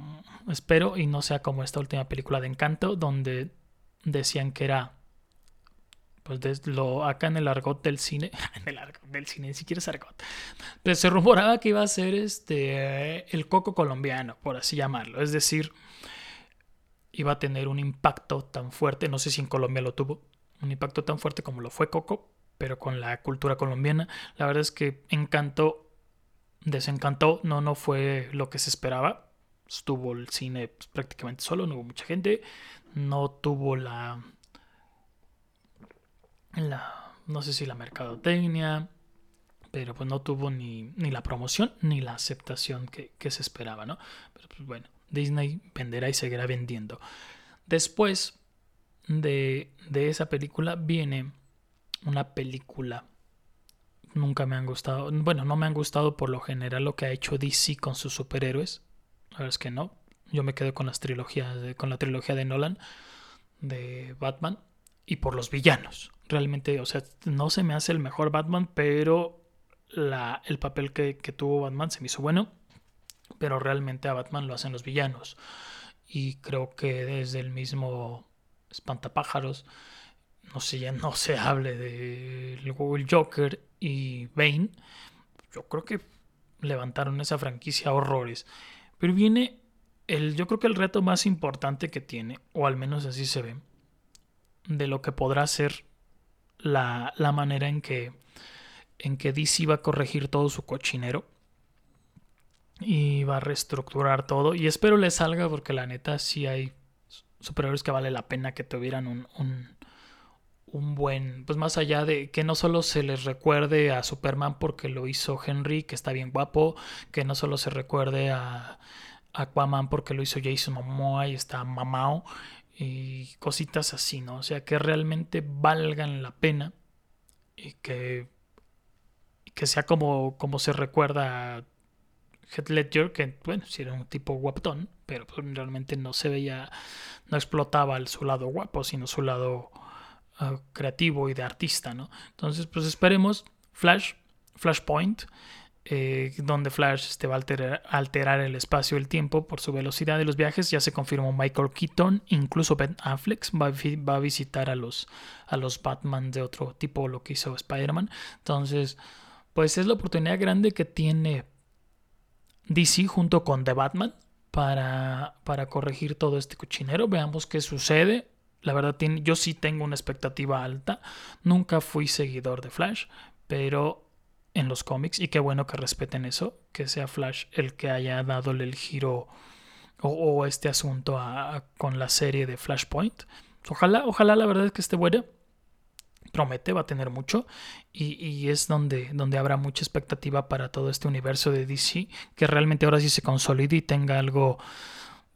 espero y no sea como esta última película de Encanto, donde decían que era pues lo, acá en el argot del cine, en el argot del cine, ni siquiera es argot, pues se rumoraba que iba a ser este, el coco colombiano, por así llamarlo, es decir, iba a tener un impacto tan fuerte, no sé si en Colombia lo tuvo, un impacto tan fuerte como lo fue Coco, pero con la cultura colombiana, la verdad es que encantó, desencantó, no, no fue lo que se esperaba, estuvo el cine pues, prácticamente solo, no hubo mucha gente, no tuvo la la, no sé si la mercadotecnia, pero pues no tuvo ni, ni la promoción ni la aceptación que, se esperaba, ¿no? Pero pues bueno, Disney venderá y seguirá vendiendo. Después de, de esa película viene una película. Nunca me han gustado. Bueno, no me han gustado por lo general lo que ha hecho DC con sus superhéroes. La verdad es que no. Yo me quedo con las trilogías, con la trilogía de Nolan de Batman y por los villanos realmente, o sea, no se me hace el mejor Batman, pero la, el papel que, tuvo Batman se me hizo bueno, pero realmente a Batman lo hacen los villanos. Y creo que desde el mismo Espantapájaros, no sé, ya no se hable de Joker y Bane, yo creo que levantaron esa franquicia a horrores. Pero viene el, yo creo que el reto más importante que tiene, o al menos así se ve, de lo que podrá ser la, la manera en que, en que DC va a corregir todo su cochinero y va a reestructurar todo. Y espero le salga porque la neta sí hay superiores que vale la pena que tuvieran un, un, un, buen, pues más allá de que no solo se les recuerde a Superman porque lo hizo Henry, que está bien guapo, que no solo se recuerde a Aquaman porque lo hizo Jason Momoa y está mamao, y cositas así, ¿no? O sea, que realmente valgan la pena y que, que sea como, como se recuerda a Heath Ledger, que, bueno, si era un tipo guaptón, pero pues realmente no se veía, no explotaba su lado guapo, sino su lado ah, creativo y de artista, ¿no? Entonces, pues esperemos Flash, Flashpoint, eh, donde Flash este, va a alterar, alterar, el espacio y el tiempo por su velocidad de los viajes. Ya se confirmó Michael Keaton, incluso Ben Affleck va, va a visitar a los, a los Batman de otro tipo, lo que hizo Spider-Man. Entonces, pues es la oportunidad grande que tiene DC junto con The Batman para, para corregir todo este cochinero. Veamos qué sucede. La verdad, yo sí tengo una expectativa alta. Nunca fui seguidor de Flash, pero en los cómics y qué bueno que respeten eso, que sea Flash el que haya dado el giro o, este asunto con la serie de Flashpoint. Ojalá, ojalá la verdad es que esté buena. Promete, va a tener mucho y, es donde, donde habrá mucha expectativa para todo este universo de DC, que realmente ahora sí se consolide y tenga algo,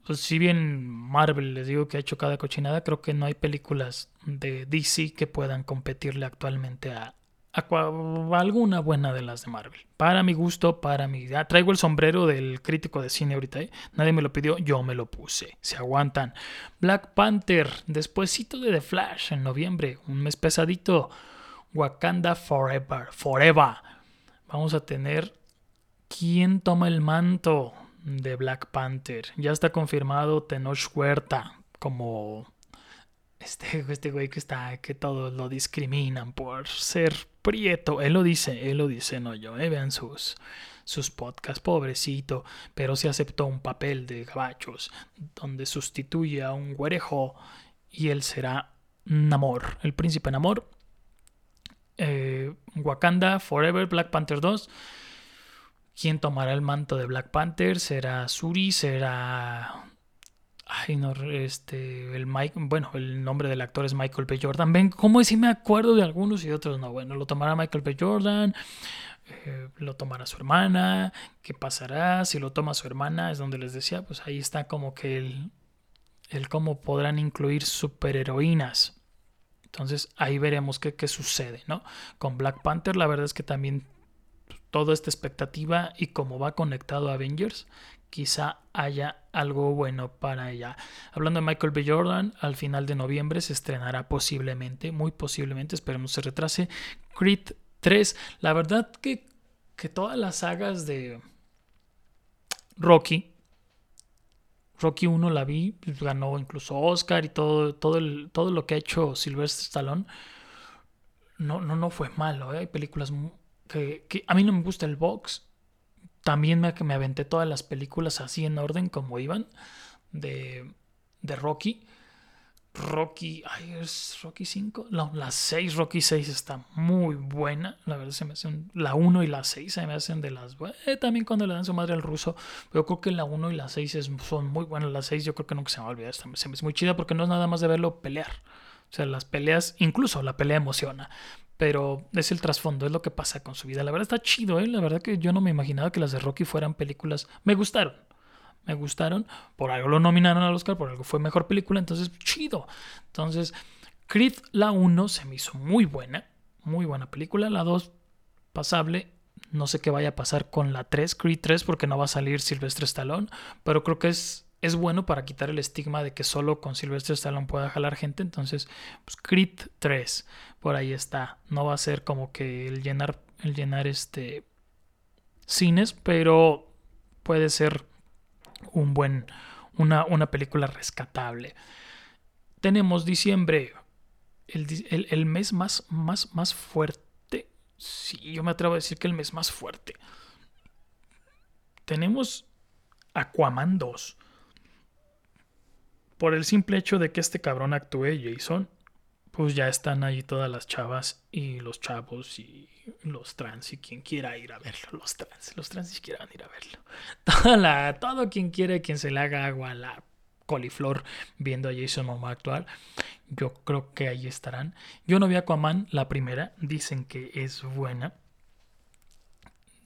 pues si bien Marvel les digo que ha hecho cada cochinada, creo que no hay películas de DC que puedan competirle actualmente a, alguna buena de las de Marvel. Para mi gusto, para mi... traigo el sombrero del crítico de cine ahorita. ¿eh? Nadie me lo pidió, yo me lo puse. Se aguantan. Black Panther, despuésito de The Flash en noviembre, un mes pesadito. Wakanda Forever, Forever. Vamos a tener... ¿Quién toma el manto de Black Panther? Ya está confirmado Tenoch Huerta como este, este güey que está, que todos lo discriminan por ser prieto. Él lo dice, él lo dice, no yo. Eh, vean sus, sus podcasts, pobrecito, pero se aceptó un papel de gabachos donde sustituye a un güerejo y él será Namor, el príncipe Namor. Eh, Wakanda Forever, Black Panther 2. ¿Quién tomará el manto de Black Panther? ¿Será Suri? ¿Será Ay, no, este, el Mike, bueno, el nombre del actor es Michael B. Jordan. Ven, ¿cómo si me acuerdo de algunos y de otros no? Bueno, lo tomará Michael B. Jordan, eh, lo tomará su hermana, ¿qué pasará? Si lo toma su hermana, es donde les decía, pues ahí está como que el, el cómo podrán incluir superheroínas. Entonces ahí veremos qué, qué sucede, ¿no? Con Black Panther, la verdad es que también toda esta expectativa y cómo va conectado a Avengers, quizá haya algo bueno para ella. Hablando de Michael B. Jordan, al final de noviembre se estrenará posiblemente, muy posiblemente, esperemos se retrase, Creed 3. La verdad que, que todas las sagas de Rocky, Rocky 1 la vi, ganó incluso Oscar y todo, todo, todo lo que ha hecho Sylvester Stallone, no, no, no fue malo. ¿eh? Hay películas que, que a mí no me gusta el box, también me, me aventé todas las películas así en orden como iban de, de Rocky. Rocky, ay, es Rocky 5. No, la 6, Rocky 6 está muy buena. La verdad se me hacen, la 1 y la 6 se me hacen de las eh, también cuando le dan su madre al ruso, pero creo que la 1 y la 6 son muy buenas. La 6 yo creo que nunca se me va a olvidar, se me hace muy chida porque no es nada más de verlo pelear. O sea, las peleas, incluso la pelea emociona pero es el trasfondo, es lo que pasa con su vida. La verdad está chido, ¿eh? La verdad que yo no me imaginaba que las de Rocky fueran películas. Me gustaron, me gustaron. Por algo lo nominaron al Oscar, por algo fue mejor película, entonces chido. Entonces, Creed la 1 se me hizo muy buena, muy buena película. La 2 pasable. No sé qué vaya a pasar con la 3, Creed 3, porque no va a salir Silvestre Stallone, pero creo que es es bueno para quitar el estigma de que solo con Sylvester Stallone pueda jalar gente. Entonces, pues Creed 3, por ahí está. No va a ser como que el llenar, el llenar este cines, pero puede ser un buen, una, una película rescatable. Tenemos diciembre, el, el, mes más, más, más fuerte. Sí, yo me atrevo a decir que el mes más fuerte. Tenemos Aquaman 2 por el simple hecho de que este cabrón actúe Jason, pues ya están ahí todas las chavas y los chavos y los trans y quien quiera ir a verlo, los trans, los trans si quieran ir a verlo. Toda la, todo quien quiere quien se le haga agua a la coliflor viendo a Jason Momoa actuar, yo creo que ahí estarán. Yo no vi a Aquaman la primera, dicen que es buena.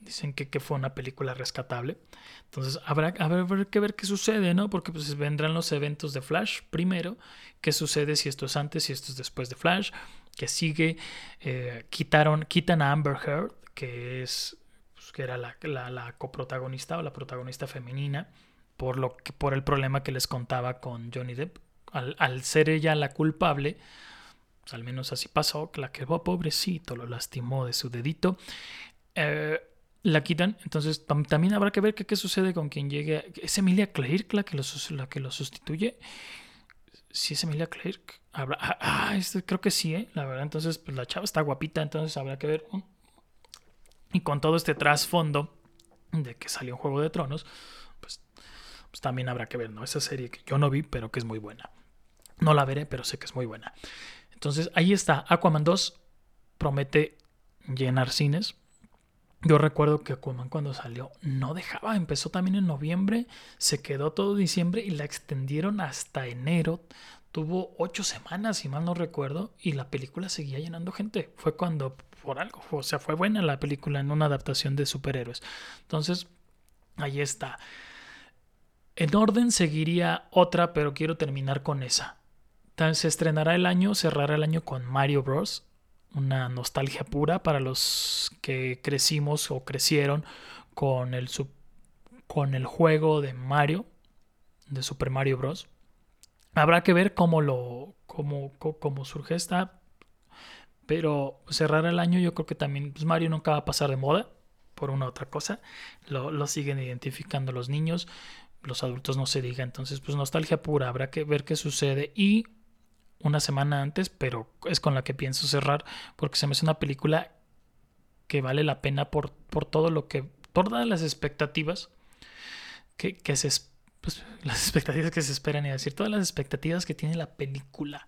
Dicen que, que, fue una película rescatable. Entonces habrá, que ver qué sucede, ¿no? Porque pues vendrán los eventos de Flash primero. ¿Qué sucede si esto es antes, y esto es después de Flash? Que sigue. Eh, quitaron, quitan a Amber Heard, que es pues, que era la, coprotagonista o la protagonista femenina, por, lo que, por el problema que les contaba con Johnny Depp. Al, ser ella la culpable, pues, al menos así pasó, la que oh, pobrecito lo lastimó de su dedito. Eh, la quitan, entonces también habrá que ver qué, sucede con quien llegue. ¿Es Emilia Clarke la que lo, que lo sustituye? Si es Emilia Clarke, habrá, ah, ah este, creo que sí, ¿eh? la verdad. Entonces, pues la chava está guapita, entonces habrá que ver. Y con todo este trasfondo de que salió Juego de Tronos, pues, pues también habrá que ver, ¿no? Esa serie que yo no vi, pero que es muy buena. No la veré, pero sé que es muy buena. Entonces, ahí está. Aquaman 2 promete llenar cines yo recuerdo que Aquaman cuando salió no dejaba, empezó también en noviembre, se quedó todo diciembre y la extendieron hasta enero. Tuvo ocho semanas, si mal no recuerdo, y la película seguía llenando gente. Fue cuando, por algo, o sea, fue buena la película en una adaptación de superhéroes. Entonces, ahí está. En orden seguiría otra, pero quiero terminar con esa. Se estrenará el año, cerrará el año con Mario Bros una nostalgia pura para los que crecimos o crecieron con el, con el juego de Mario, de Super Mario Bros. Habrá que ver cómo lo cómo, cómo surge esta, pero cerrar el año yo creo que también pues Mario nunca va a pasar de moda por una u otra cosa, lo, lo siguen identificando los niños, los adultos no se diga, entonces pues nostalgia pura, habrá que ver qué sucede y una semana antes, pero es con la que pienso cerrar porque se me hace una película que vale la pena por, por todo lo que, por todas las expectativas que, que se, pues, las expectativas que se esperan y decir, todas las expectativas que tiene la película.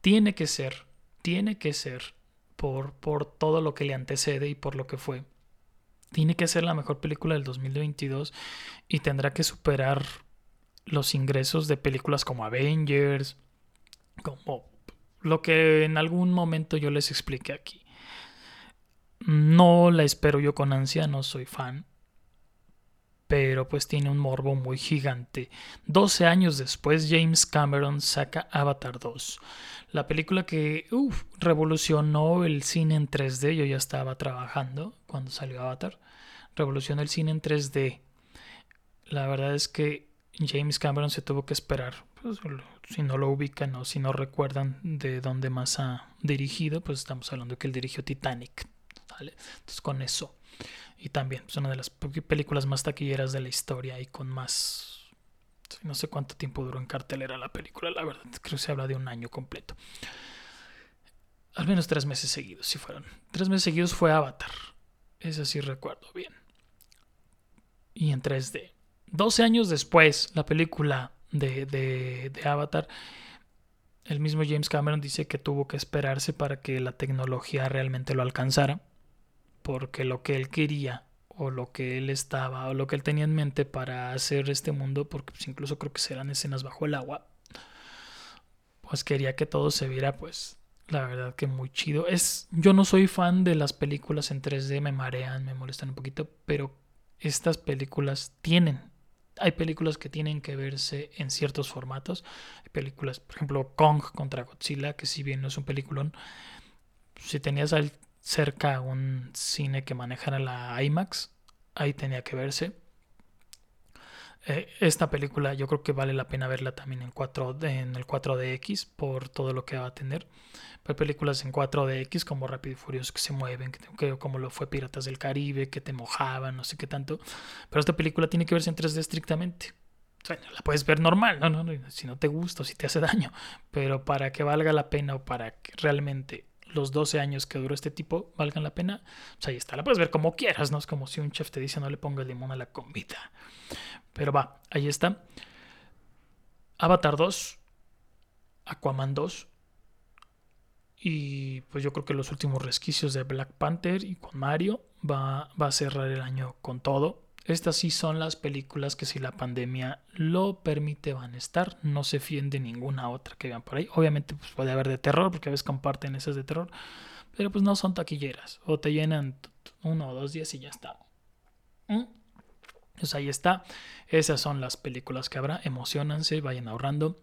Tiene que ser, tiene que ser por, por todo lo que le antecede y por lo que fue. Tiene que ser la mejor película del 2022 y tendrá que superar los ingresos de películas como Avengers, como lo que en algún momento yo les expliqué aquí. No la espero yo con ansia, no soy fan. Pero pues tiene un morbo muy gigante. 12 años después, James Cameron saca Avatar 2. La película que revolucionó el cine en 3D. Yo ya estaba trabajando cuando salió Avatar. Revolucionó el cine en 3D. La verdad es que James Cameron se tuvo que esperar pues, si no lo ubican o si no recuerdan de dónde más ha dirigido, pues estamos hablando que él dirigió Titanic. Entonces con eso. Y también es pues, una de las películas más taquilleras de la historia y con más... No sé cuánto tiempo duró en cartelera la película, la verdad, creo que se habla de un año completo. Al menos tres meses seguidos, si fueron. Tres meses seguidos fue Avatar. Ese sí recuerdo bien. Y en 3D. 12 años después, la película de, de, Avatar, el mismo James Cameron dice que tuvo que esperarse para que la tecnología realmente lo alcanzara, porque lo que él quería o lo que él estaba o lo que él tenía en mente para hacer este mundo, porque pues, incluso creo que serán escenas bajo el agua, pues quería que todo se viera pues la verdad que muy chido. Es yo no soy fan de las películas en 3D, me marean, me molestan un poquito, pero estas películas tienen hay películas que tienen que verse en ciertos formatos. Hay películas, por ejemplo, Kong contra Godzilla, que si bien no es un peliculón, si tenías cerca un cine que manejara la IMAX, ahí tenía que verse. Eh, esta película yo creo que vale la pena verla también en, 4, en el 4DX por todo lo que va a tener. Hay películas en 4DX como Rápido y Furioso que se mueven, que, como lo fue Piratas del Caribe, que te mojaban, no sé qué tanto. Pero esta película tiene que verse en 3D estrictamente. la puedes ver normal, no, no, no, si no te gusta o si te hace daño. Pero para que valga la pena o para que realmente los 12 años que duró este tipo valgan la pena, pues ahí está. La puedes ver como quieras, ¿no? Es como si un chef te dice no le ponga limón a la comida. Pero va, ahí está. Avatar 2, Aquaman 2. Y pues yo creo que los últimos resquicios de Black Panther y con Mario va, va a cerrar el año con todo. Estas sí son las películas que si la pandemia lo permite van a estar. No se fíen de ninguna otra que vean por ahí. Obviamente pues puede haber de terror porque a veces comparten esas de terror. Pero pues no son taquilleras. O te llenan uno o dos días y ya está. ¿Mm? Pues ahí está. Esas son las películas que habrá. Emocionanse, vayan ahorrando.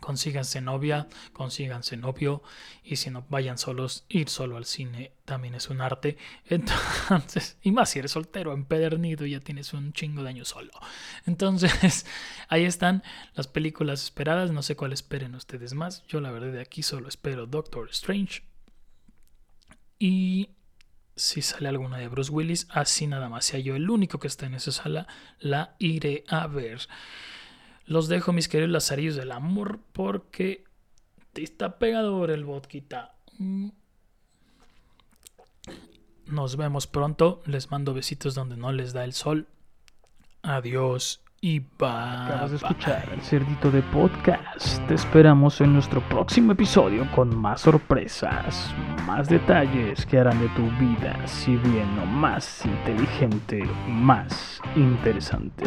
Consíganse novia, consíganse novio y si no vayan solos, ir solo al cine también es un arte. Entonces, y más si eres soltero, empedernido ya tienes un chingo de años solo. Entonces, ahí están las películas esperadas, no sé cuál esperen ustedes más. Yo la verdad de aquí solo espero Doctor Strange. Y si sale alguna de Bruce Willis, así nada más sea yo el único que está en esa sala, la iré a ver. Los dejo, mis queridos lazarillos del amor, porque te está pegador el vodka. Mm. Nos vemos pronto. Les mando besitos donde no les da el sol. Adiós y bye. Acabas de escuchar el cerdito de podcast. Te esperamos en nuestro próximo episodio con más sorpresas, más detalles que harán de tu vida, si bien no más inteligente, más interesante.